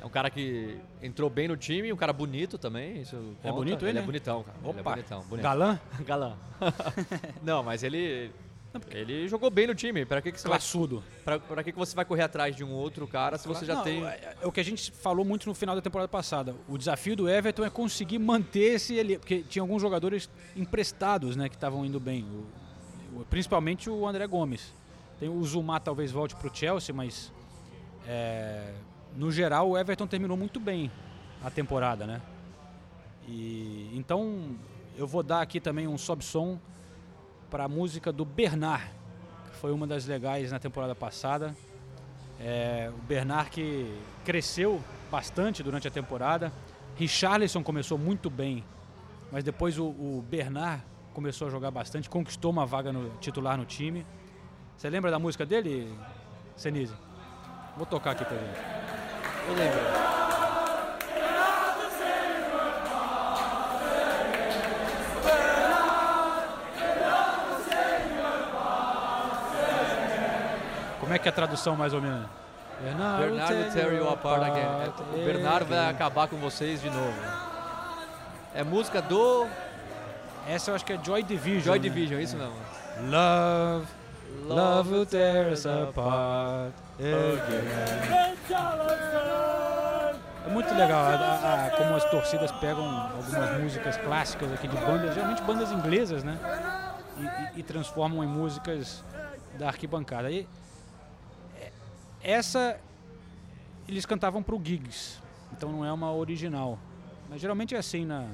é um cara que entrou bem no time, um cara bonito também. Isso É bonito ele, Ele é bonitão, cara. Ele é Opa, bonitão, bonito. Galã, (laughs) Galã. (laughs) não, mas ele... Ele jogou bem no time. Pra que, que você vai, classudo. pra, pra que, que você vai correr atrás de um outro cara se você já Não, tem... É, é o que a gente falou muito no final da temporada passada. O desafio do Everton é conseguir manter esse ele, porque tinha alguns jogadores emprestados, né, que estavam indo bem. O- o- principalmente o André Gomes. Tem o Zuma talvez volte para o Chelsea, mas é, no geral o Everton terminou muito bem a temporada, né? E então eu vou dar aqui também um sob-som para a música do Bernard, que foi uma das legais na temporada passada. É, o Bernard que cresceu bastante durante a temporada. Richarlison começou muito bem, mas depois o, o Bernard começou a jogar bastante, conquistou uma vaga no titular no time. Você lembra da música dele, Senise? Vou tocar aqui pra gente. Eu lembro. Como é que é a tradução mais ou menos? Bernard, Bernard will tear you apart again. O Bernard vai acabar com vocês de novo. É música do Essa eu acho que é Joy Division. Joy né? Division, isso mesmo. Love, love will tear us apart again. É muito legal a- a- a- como as torcidas pegam algumas músicas clássicas aqui de bandas, geralmente bandas inglesas, né? E, e- e transformam em músicas da arquibancada. E é, essa eles cantavam pro gigs, então não é uma original. Mas geralmente é assim na,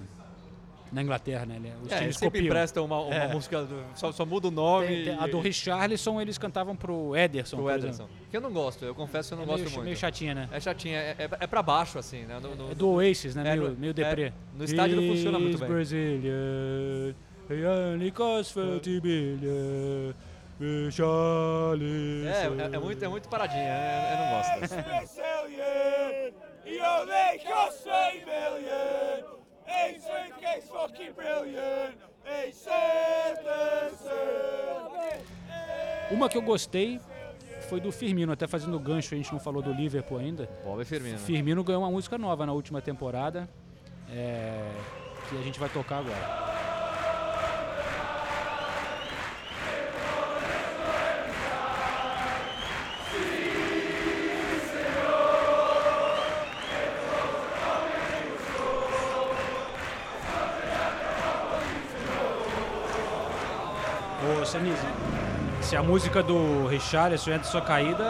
na Inglaterra, né? Os É, times eles sempre copiam. emprestam uma, uma É. música, do- só, só muda o nome. Tem- tem- a do Richarlison eles cantavam pro Ederson, pro Ederson. exemplo. Que eu não gosto, eu confesso que eu não é gosto meio, muito. meio chatinha, né? É chatinha, é, é, é pra baixo, assim, né? No- no- É do Oasis, né? É, meio, no- meio é, deprê. no estádio não funciona muito bem. Brazilian, he only costs 30 billion, Richarlison. É, é, é muito, é muito paradinha, eu, eu não gosto. (laughs) dessa. Brazilian, he only costs 3 million. He's fucking brilliant. Citizen. Uma que eu gostei foi do Firmino, até fazendo gancho, a gente não falou do Liverpool ainda. Bob Firmino. Firmino ganhou uma música nova na última temporada, é, que a gente vai tocar agora. Se a música do Richarlison entra sua caída,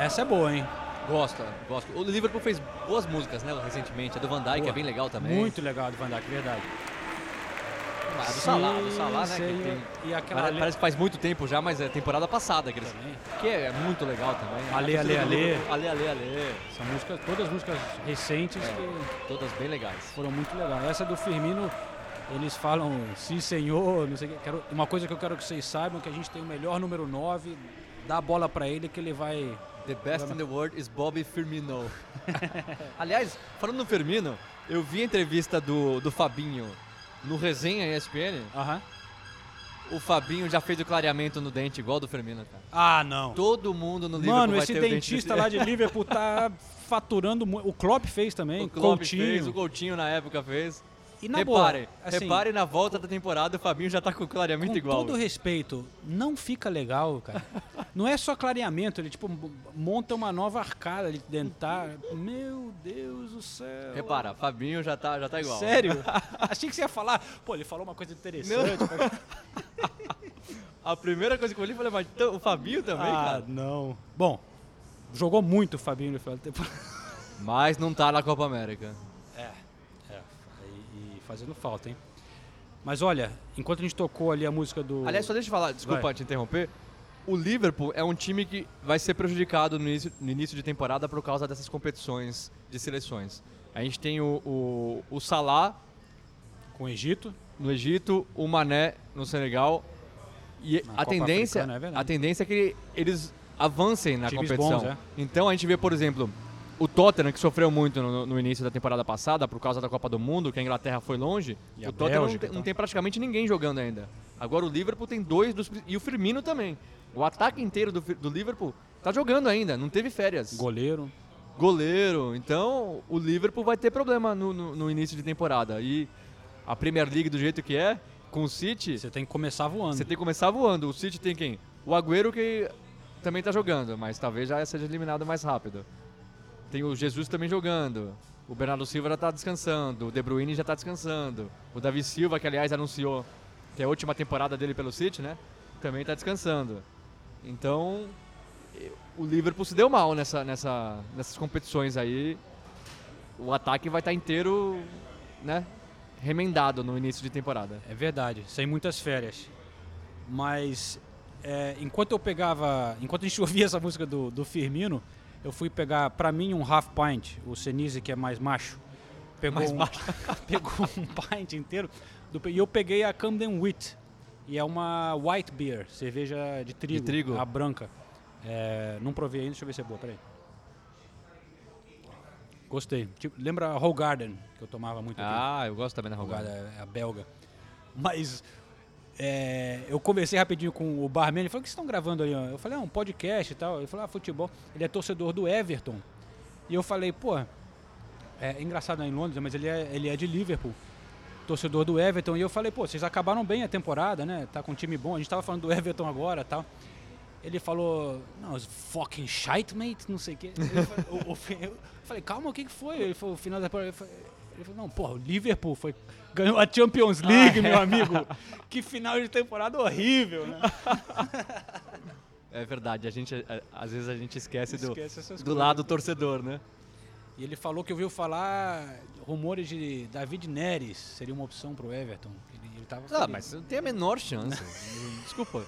essa é boa, hein? Gosta, gosto. O Liverpool fez boas músicas, né, recentemente. A do Van Dijk Boa. é bem legal também. Muito legal do Van Dijk, verdade. Ah, a do Salah, a do Salah, né? Que tem- E aquela Pare- Ale- Parece que faz muito tempo já, mas é temporada passada que eles... também. Que é muito legal também. Ale, A torcida ale, ale. Liverpool- Ale, ale, ale. Essa música, todas as músicas recentes É. que Todas bem legais. foram muito legais. Essa do Firmino, eles falam, sim senhor, não sei o que. Quero, uma coisa que eu quero que vocês saibam, que a gente tem o melhor número 9, dá a bola pra ele que ele vai... The best in the world is Bobby Firmino. (laughs) Aliás, falando no Firmino, eu vi a entrevista do, do Fabinho no Resenha ESPN. Aham. O Fabinho já fez o clareamento no dente igual do Firmino, cara. Ah, não. Todo mundo no Liverpool Mano, vai esse ter o dente dentista desse- lá de (laughs) Liverpool tá faturando muito. O Klopp fez também, O Klopp Coutinho. fez, o Coutinho na época fez. E na Reparem, boa, assim, reparem na volta da temporada, o Fabinho já tá com clareamento com igual. todo respeito, não fica legal, cara. (laughs) Não é só clareamento, ele tipo monta uma nova arcada ali dentar. Meu Deus do céu. Repara, Fabinho já tá, já tá igual. Sério? (laughs) Achei que você ia falar. Pô, ele falou uma coisa interessante. (laughs) A primeira coisa que eu eu falei, mas então, o Fabinho também, ah, cara? não. Bom, jogou muito o Fabinho no final da temporada. Mas não tá na Copa América. Fazendo falta, hein? Mas olha, enquanto a gente tocou ali a música do. Aliás, só deixa eu falar, desculpa Vai. te interromper. O Liverpool é um time que vai ser prejudicado no início, no início de temporada por causa dessas competições de seleções. A gente tem o, o, o Salah Com o Egito. no Egito, o Mané no Senegal. E Na a Copa tendência, Africana, é a tendência é que eles avancem na Times competição. bons, é. Então a gente vê, por exemplo, o Tottenham, que sofreu muito no, no início da temporada passada por causa da Copa do Mundo, que a Inglaterra foi longe. E o Tottenham não Bélgica tem, e não tal. tem praticamente ninguém jogando ainda. Agora o Liverpool tem dois dos, e o Firmino também. O ataque inteiro do, do Liverpool tá jogando ainda, não teve férias. Goleiro. Goleiro. Então o Liverpool vai ter problema no, no- no início de temporada. E a Premier League do jeito que é, com o City, Você tem que começar voando. você tem que começar voando. O City tem quem? O Agüero que também tá jogando, mas talvez já seja eliminado mais rápido. Tem o Jesus também jogando. O Bernardo Silva já tá descansando. O De Bruyne já tá descansando. O Davi Silva, que aliás anunciou que é a última temporada dele pelo City, né? Também tá descansando. Então, o Liverpool se deu mal nessa, nessa, nessas competições aí. O ataque vai estar inteiro, né? Remendado no início de temporada. É verdade, sem muitas férias. Mas é, enquanto eu pegava. Enquanto a gente (laughs) ouvia essa música do, do Firmino, eu fui pegar pra mim um half pint, o Senise que é mais macho. Pegou Mais um, macho. (laughs) pegou um pint inteiro. do- e eu peguei a Camden Wheat. E é uma white beer, cerveja de trigo. trigo. A branca. É, não provei ainda, deixa eu ver se é boa, peraí. Gostei. Tipo, lembra a Whole Garden, que eu tomava muito aqui. Ah, eu gosto também da Rogada Rogada. é a belga. Mas é, eu conversei rapidinho com o barman, ele falou, o que vocês estão gravando ali? ó?" Eu falei, ah, um podcast e tal. Ele falou, ah, futebol. Ele é torcedor do Everton. E eu falei, pô, é engraçado né, em Londres, mas ele é, ele é de Liverpool. Torcedor do Everton. E eu falei, pô, vocês acabaram bem a temporada, né? Tá com um time bom. A gente tava falando do Everton agora e tal. Ele falou, não, fucking shite, mate, não sei o quê. Eu falei, calma, o que, que foi? Ele falou, o final da temporada. Ele falou, não, porra, o Liverpool foi, ganhou a Champions League, meu amigo. (laughs) Que final de temporada horrível, né? É verdade, a gente, a- às vezes a gente esquece, do, Esquece do coisas. lado torcedor, né? E ele falou que ouviu falar rumores de David Neres seria uma opção pro Everton. Ele, ele tava Ah, feliz. mas não tem a menor chance. (laughs) Desculpa.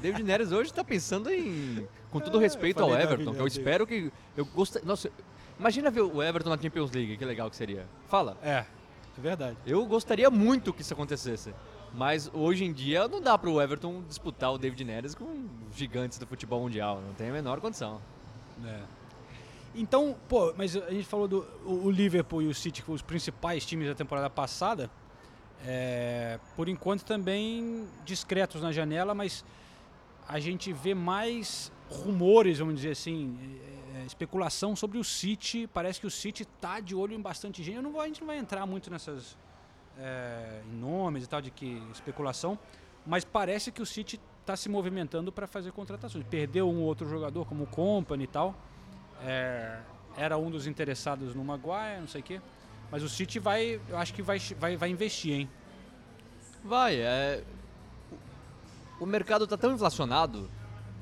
David Neres hoje tá pensando em. Com todo É, respeito ao Everton, David que eu espero que. Eu gostaria. Nossa, imagina ver o Everton na Champions League, que legal que seria. Fala. É, é verdade. Eu gostaria muito que isso acontecesse. Mas hoje em dia não dá pro Everton disputar o David Neres com gigantes do futebol mundial. Não tem a menor condição. É. Então, pô, mas a gente falou do o o Liverpool e o City, que foram os principais times da temporada passada. É, por enquanto também discretos na janela, mas a gente vê mais rumores, vamos dizer assim, é, especulação sobre o City. Parece que o City tá de olho em bastante gente. Não vou, a gente não vai entrar muito nessas é, nomes e tal de que especulação, mas parece que o City está se movimentando para fazer contratações. Perdeu um ou outro jogador como o Company e tal. É, era um dos interessados no Maguire, não sei o quê. Mas o City vai, eu acho que vai, vai, vai investir, hein? Vai, é. O mercado tá tão inflacionado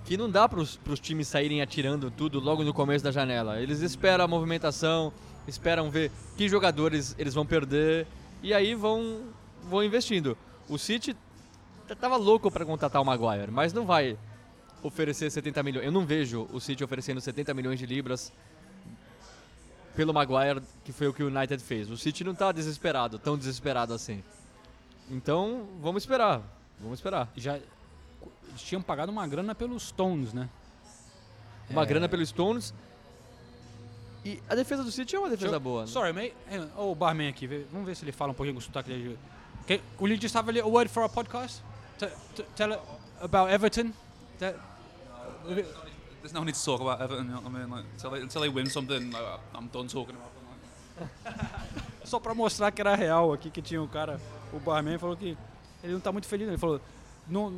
que não dá pros, pros times saírem atirando tudo logo no começo da janela. Eles esperam a movimentação, esperam ver que jogadores eles vão perder e aí vão, vão investindo. O City tava louco para contratar o Maguire, mas não vai oferecer 70 milhões. Eu não vejo o City oferecendo 70 milhões de libras pelo Maguire, que foi o que o United fez. O City não tá desesperado, tão desesperado assim. Então, vamos esperar. Vamos esperar. Já eles tinham pagado uma grana pelos Stones, né? Uma É. grana pelo Stones. E a defesa do City é uma defesa Deixa eu- boa. né? Sorry, mate. Oh, o barman aqui. Vamos ver se ele fala um pouquinho com o sotaque dele. Okay. Will you just have a little word for our podcast? T t tell it about Everton? That- There's no need to talk about Everton. You know what I mean? Like, until they, until they win something, like, I'm done talking about them. Like. só pra mostrar que era real aqui, que tinha um cara, o barman falou que ele não tá muito feliz, ele falou, não,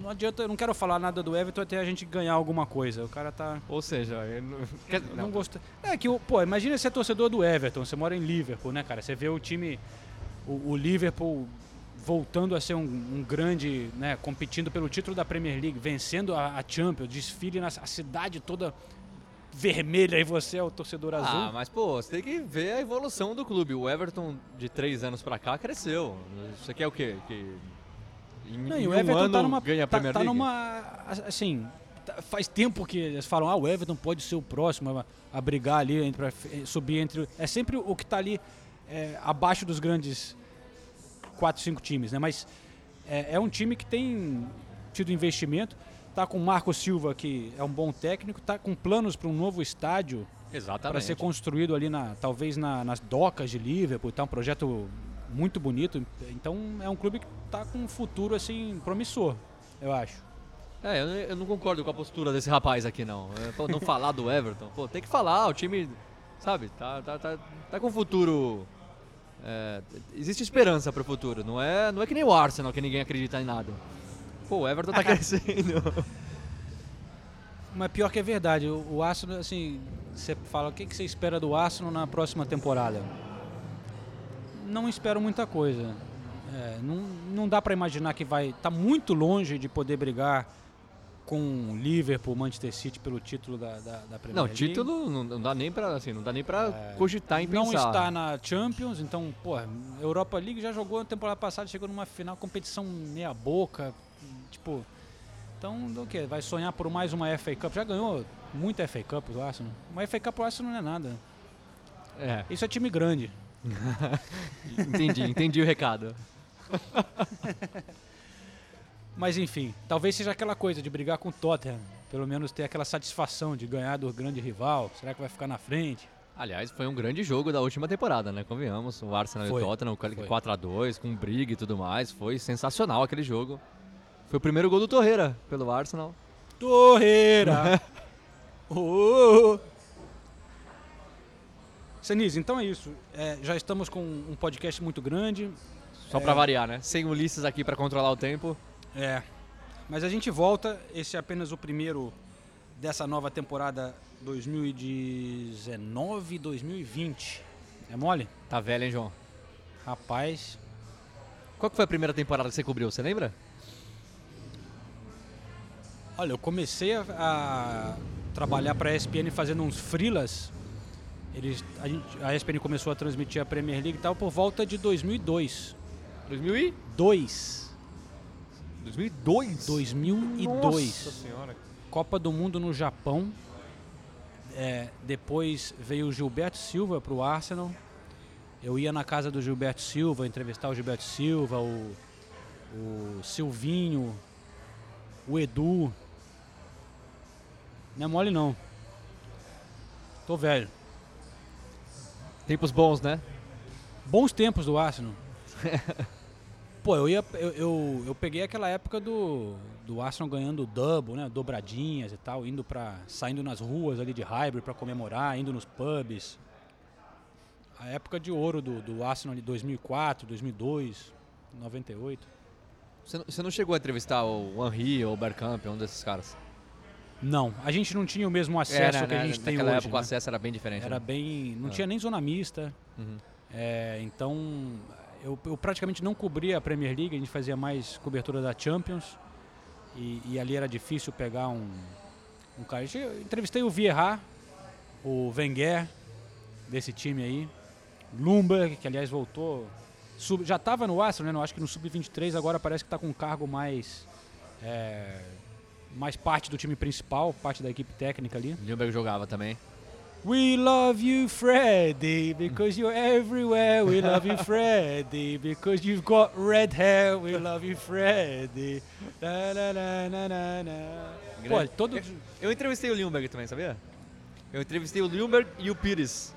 não adianta, eu não quero falar nada do Everton até a gente ganhar alguma coisa. O cara tá. Ou seja, ele não, (laughs) quer- Não, não. gosta. É que, o- pô, imagina ser torcedor do Everton, você mora em Liverpool, né, cara? Você vê o time, o, o Liverpool voltando a ser um, um grande, né, competindo pelo título da Premier League, vencendo a, a Champions, desfile na a cidade toda vermelha e você é o torcedor Ah, azul. mas pô, você tem que ver a evolução do clube. O Everton de três anos pra cá cresceu. Você quer o quê? Que em, Não, em o um Everton ano tá numa. ganha a tá, Premier tá League? numa. Assim. tá- Faz tempo que eles falam, ah, o Everton pode ser o próximo a, a brigar ali, entre, f- subir entre. É sempre o que tá ali é, abaixo dos grandes quatro, cinco times, né? Mas é, é um time que tem tido investimento, tá com o Marco Silva, que é um bom técnico, tá com planos para um novo estádio para ser construído ali na, talvez na- nas docas de Liverpool, tá um projeto muito bonito. Então é um clube que tá com um futuro assim promissor, eu acho. É, eu, eu não concordo com a postura desse rapaz aqui, não. É, pô, não falar do Everton. Pô, tem que falar, o time, sabe, tá, tá, tá, tá com futuro. é, existe esperança pro futuro. Não é, não é que nem o Arsenal, que ninguém acredita em nada. Pô, o Everton tá (laughs) crescendo. Mas pior que é verdade, o, o Arsenal, assim, você fala, o que, que você espera do Arsenal na próxima temporada? Não espero muita coisa. É, não, não dá para imaginar que vai. Tá muito longe de poder brigar com Liverpool, Manchester City pelo título da, da, da Premier Não, League. título não, não dá nem pra, assim, não dá nem pra cogitar em não pensar. está na Champions, então, pô, Europa League já jogou na temporada passada, chegou numa final, competição meia boca, tipo, então, do que? Vai sonhar por mais uma FA Cup? Já ganhou muita FA Cup o Arsenal. Uma FA Cup o Arsenal não é nada. É, Isso é time grande. (laughs) entendi, entendi o recado. (laughs) Mas enfim, talvez seja aquela coisa de brigar com o Tottenham, pelo menos ter aquela satisfação de ganhar do grande rival. Será que vai ficar na frente? Aliás, foi um grande jogo da última temporada, né? Convenhamos. O Arsenal Foi, e o Tottenham, foi. 4x2, com briga e tudo mais. Foi sensacional aquele jogo. Foi o primeiro gol do Torreira pelo Arsenal. Torreira! (laughs) oh. Senise, então é isso. É, já estamos com um podcast muito grande. Só pra variar, né? Sem Ulisses aqui pra controlar o tempo. É. Mas a gente volta. Esse é apenas o primeiro dessa nova temporada 2019-2020. É mole? Tá velho, hein, João? Rapaz, Qual que foi a primeira temporada que você cobriu? Você lembra? olha, eu comecei a, a trabalhar para a ESPN fazendo uns frilas. Eles, a, gente- a ESPN começou a transmitir a Premier League e tal por volta de 2002. 2000 e... 2. 2002? 2002. senhora. Copa do Mundo no Japão. É, depois veio o Gilberto Silva para o Arsenal. Eu ia na casa do Gilberto Silva, entrevistar o Gilberto Silva, o, o Silvinho, o Edu. Não é mole não. Tô velho. Tempos bons, né? Bons tempos do Arsenal. (laughs) Pô, eu ia. Eu, eu, eu peguei aquela época do, do Arsenal ganhando double, né? Dobradinhas e tal, indo para saindo nas ruas ali de Highbury para comemorar, indo nos pubs. A época de ouro do, do Arsenal de 2004, 2002, 98. Você não, você não chegou a entrevistar o Henry ou o Bergkamp, um desses caras? Não, a gente não tinha o mesmo acesso Era, que a né? gente tem Naquela hoje. época o né? acesso era bem diferente. Era né? bem. Não Ah. tinha nem zona mista. Uhum. É, então, eu, eu praticamente não cobria a Premier League, a gente fazia mais cobertura da Champions. E, e ali era difícil pegar um, um cara. Eu entrevistei o Vieira, o Wenger, desse time aí. Lumberg, que aliás voltou. sub- já estava no Arsenal, né? No- acho que no Sub-23 agora parece que está com um cargo mais. é, mais parte do time principal, parte da equipe técnica ali. Lindbergh jogava também. We love you, Freddy, because you're everywhere. We love you, Freddy, because you've got red hair. We love you, Freddy. Na, na, na. Pô, todo. Eu entrevistei o Lindbergh também, sabia? Eu entrevistei o Lindbergh e o Pires.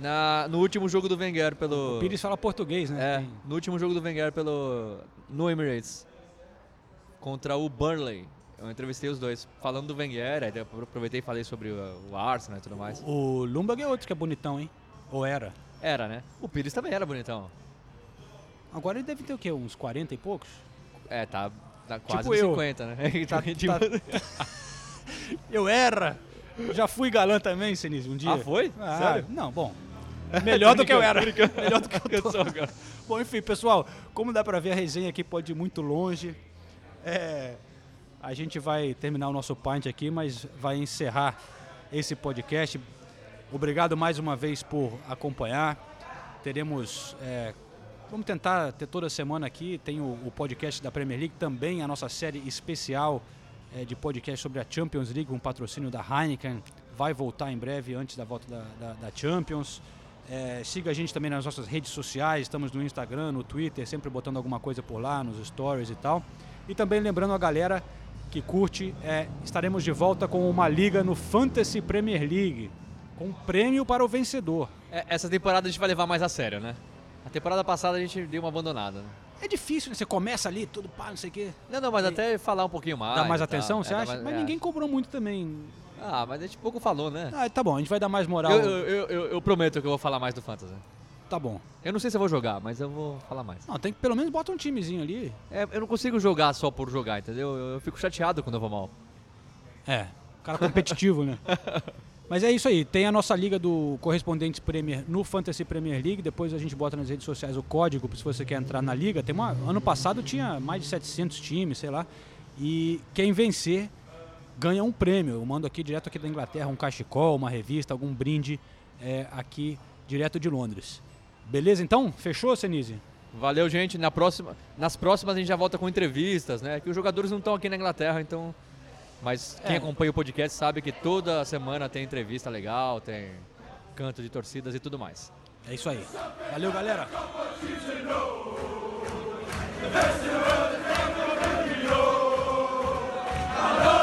Na, no último jogo do Wenger pelo... O Pires fala português, né? É, no último jogo do Wenger pelo... No Emirates. Contra o Burnley. Eu entrevistei os dois, falando do Wenger, aí eu aproveitei e falei sobre o, o Arsenal e tudo mais. O Lumberg é outro que é bonitão, hein? Ou era? Era, né? O Pires também era bonitão. Agora ele deve ter o quê? Uns 40 e poucos? É, tá, tá quase Tipo nos eu. 50, né? Tá- (laughs) Tipo- tá- (laughs) Eu era! Já fui galã também, Senise, um dia. Ah, foi? Ah, Sério? Não, bom. (laughs) Melhor do que eu era. Melhor do que eu tô. Bom, enfim, pessoal, como dá pra ver, a resenha aqui pode ir muito longe. É, a gente vai terminar o nosso pint aqui, mas vai encerrar esse podcast. Obrigado mais uma vez por acompanhar. Teremos. é, vamos tentar ter toda semana aqui. Tem o, o podcast da Premier League, também a nossa série especial é, de podcast sobre a Champions League, um patrocínio da Heineken. Vai voltar em breve, antes da volta da, da- da Champions. É, siga a gente também nas nossas redes sociais, estamos no Instagram, no Twitter, sempre botando alguma coisa por lá, nos stories e tal. E também lembrando a galera que curte, é, estaremos de volta com uma liga no Fantasy Premier League, com um prêmio para o vencedor. É, Essa temporada a gente vai levar mais a sério, né? A temporada passada a gente deu uma abandonada. Né? É difícil, né? Você começa ali, tudo pá, não sei o quê. Não, não, mas até falar um pouquinho mais. Dá mais e atenção, É, você dá acha? mais- Mas é. ninguém cobrou muito também. Ah, mas a gente pouco falou, né? Ah, tá bom, a gente vai dar mais moral. Eu, eu, eu, eu- eu prometo que eu vou falar mais do Fantasy. Tá bom. Eu não sei se eu vou jogar, mas eu vou falar mais. Não, tem que pelo menos bota um timezinho ali. É, eu não consigo jogar só por jogar, entendeu? Eu, eu fico chateado quando eu vou mal. É, cara competitivo, né? (laughs) Mas é isso aí, tem a nossa liga do Correspondentes Premier no Fantasy Premier League, depois a gente bota nas redes sociais o código se você quer entrar na liga. Tem uma, ano passado tinha mais de 700 times, sei lá, e quem vencer ganha um prêmio. Eu mando aqui direto aqui da Inglaterra um cachecol, uma revista, algum brinde é, aqui direto de Londres. Beleza então? Fechou, Senise? Valeu, gente. Na próxima, nas próximas a gente já volta com entrevistas, né? Que os jogadores não estão aqui na Inglaterra, então. Mas quem é. acompanha o podcast sabe que toda semana tem entrevista legal, tem canto de torcidas e tudo mais. É isso aí. Valeu, galera. Hello!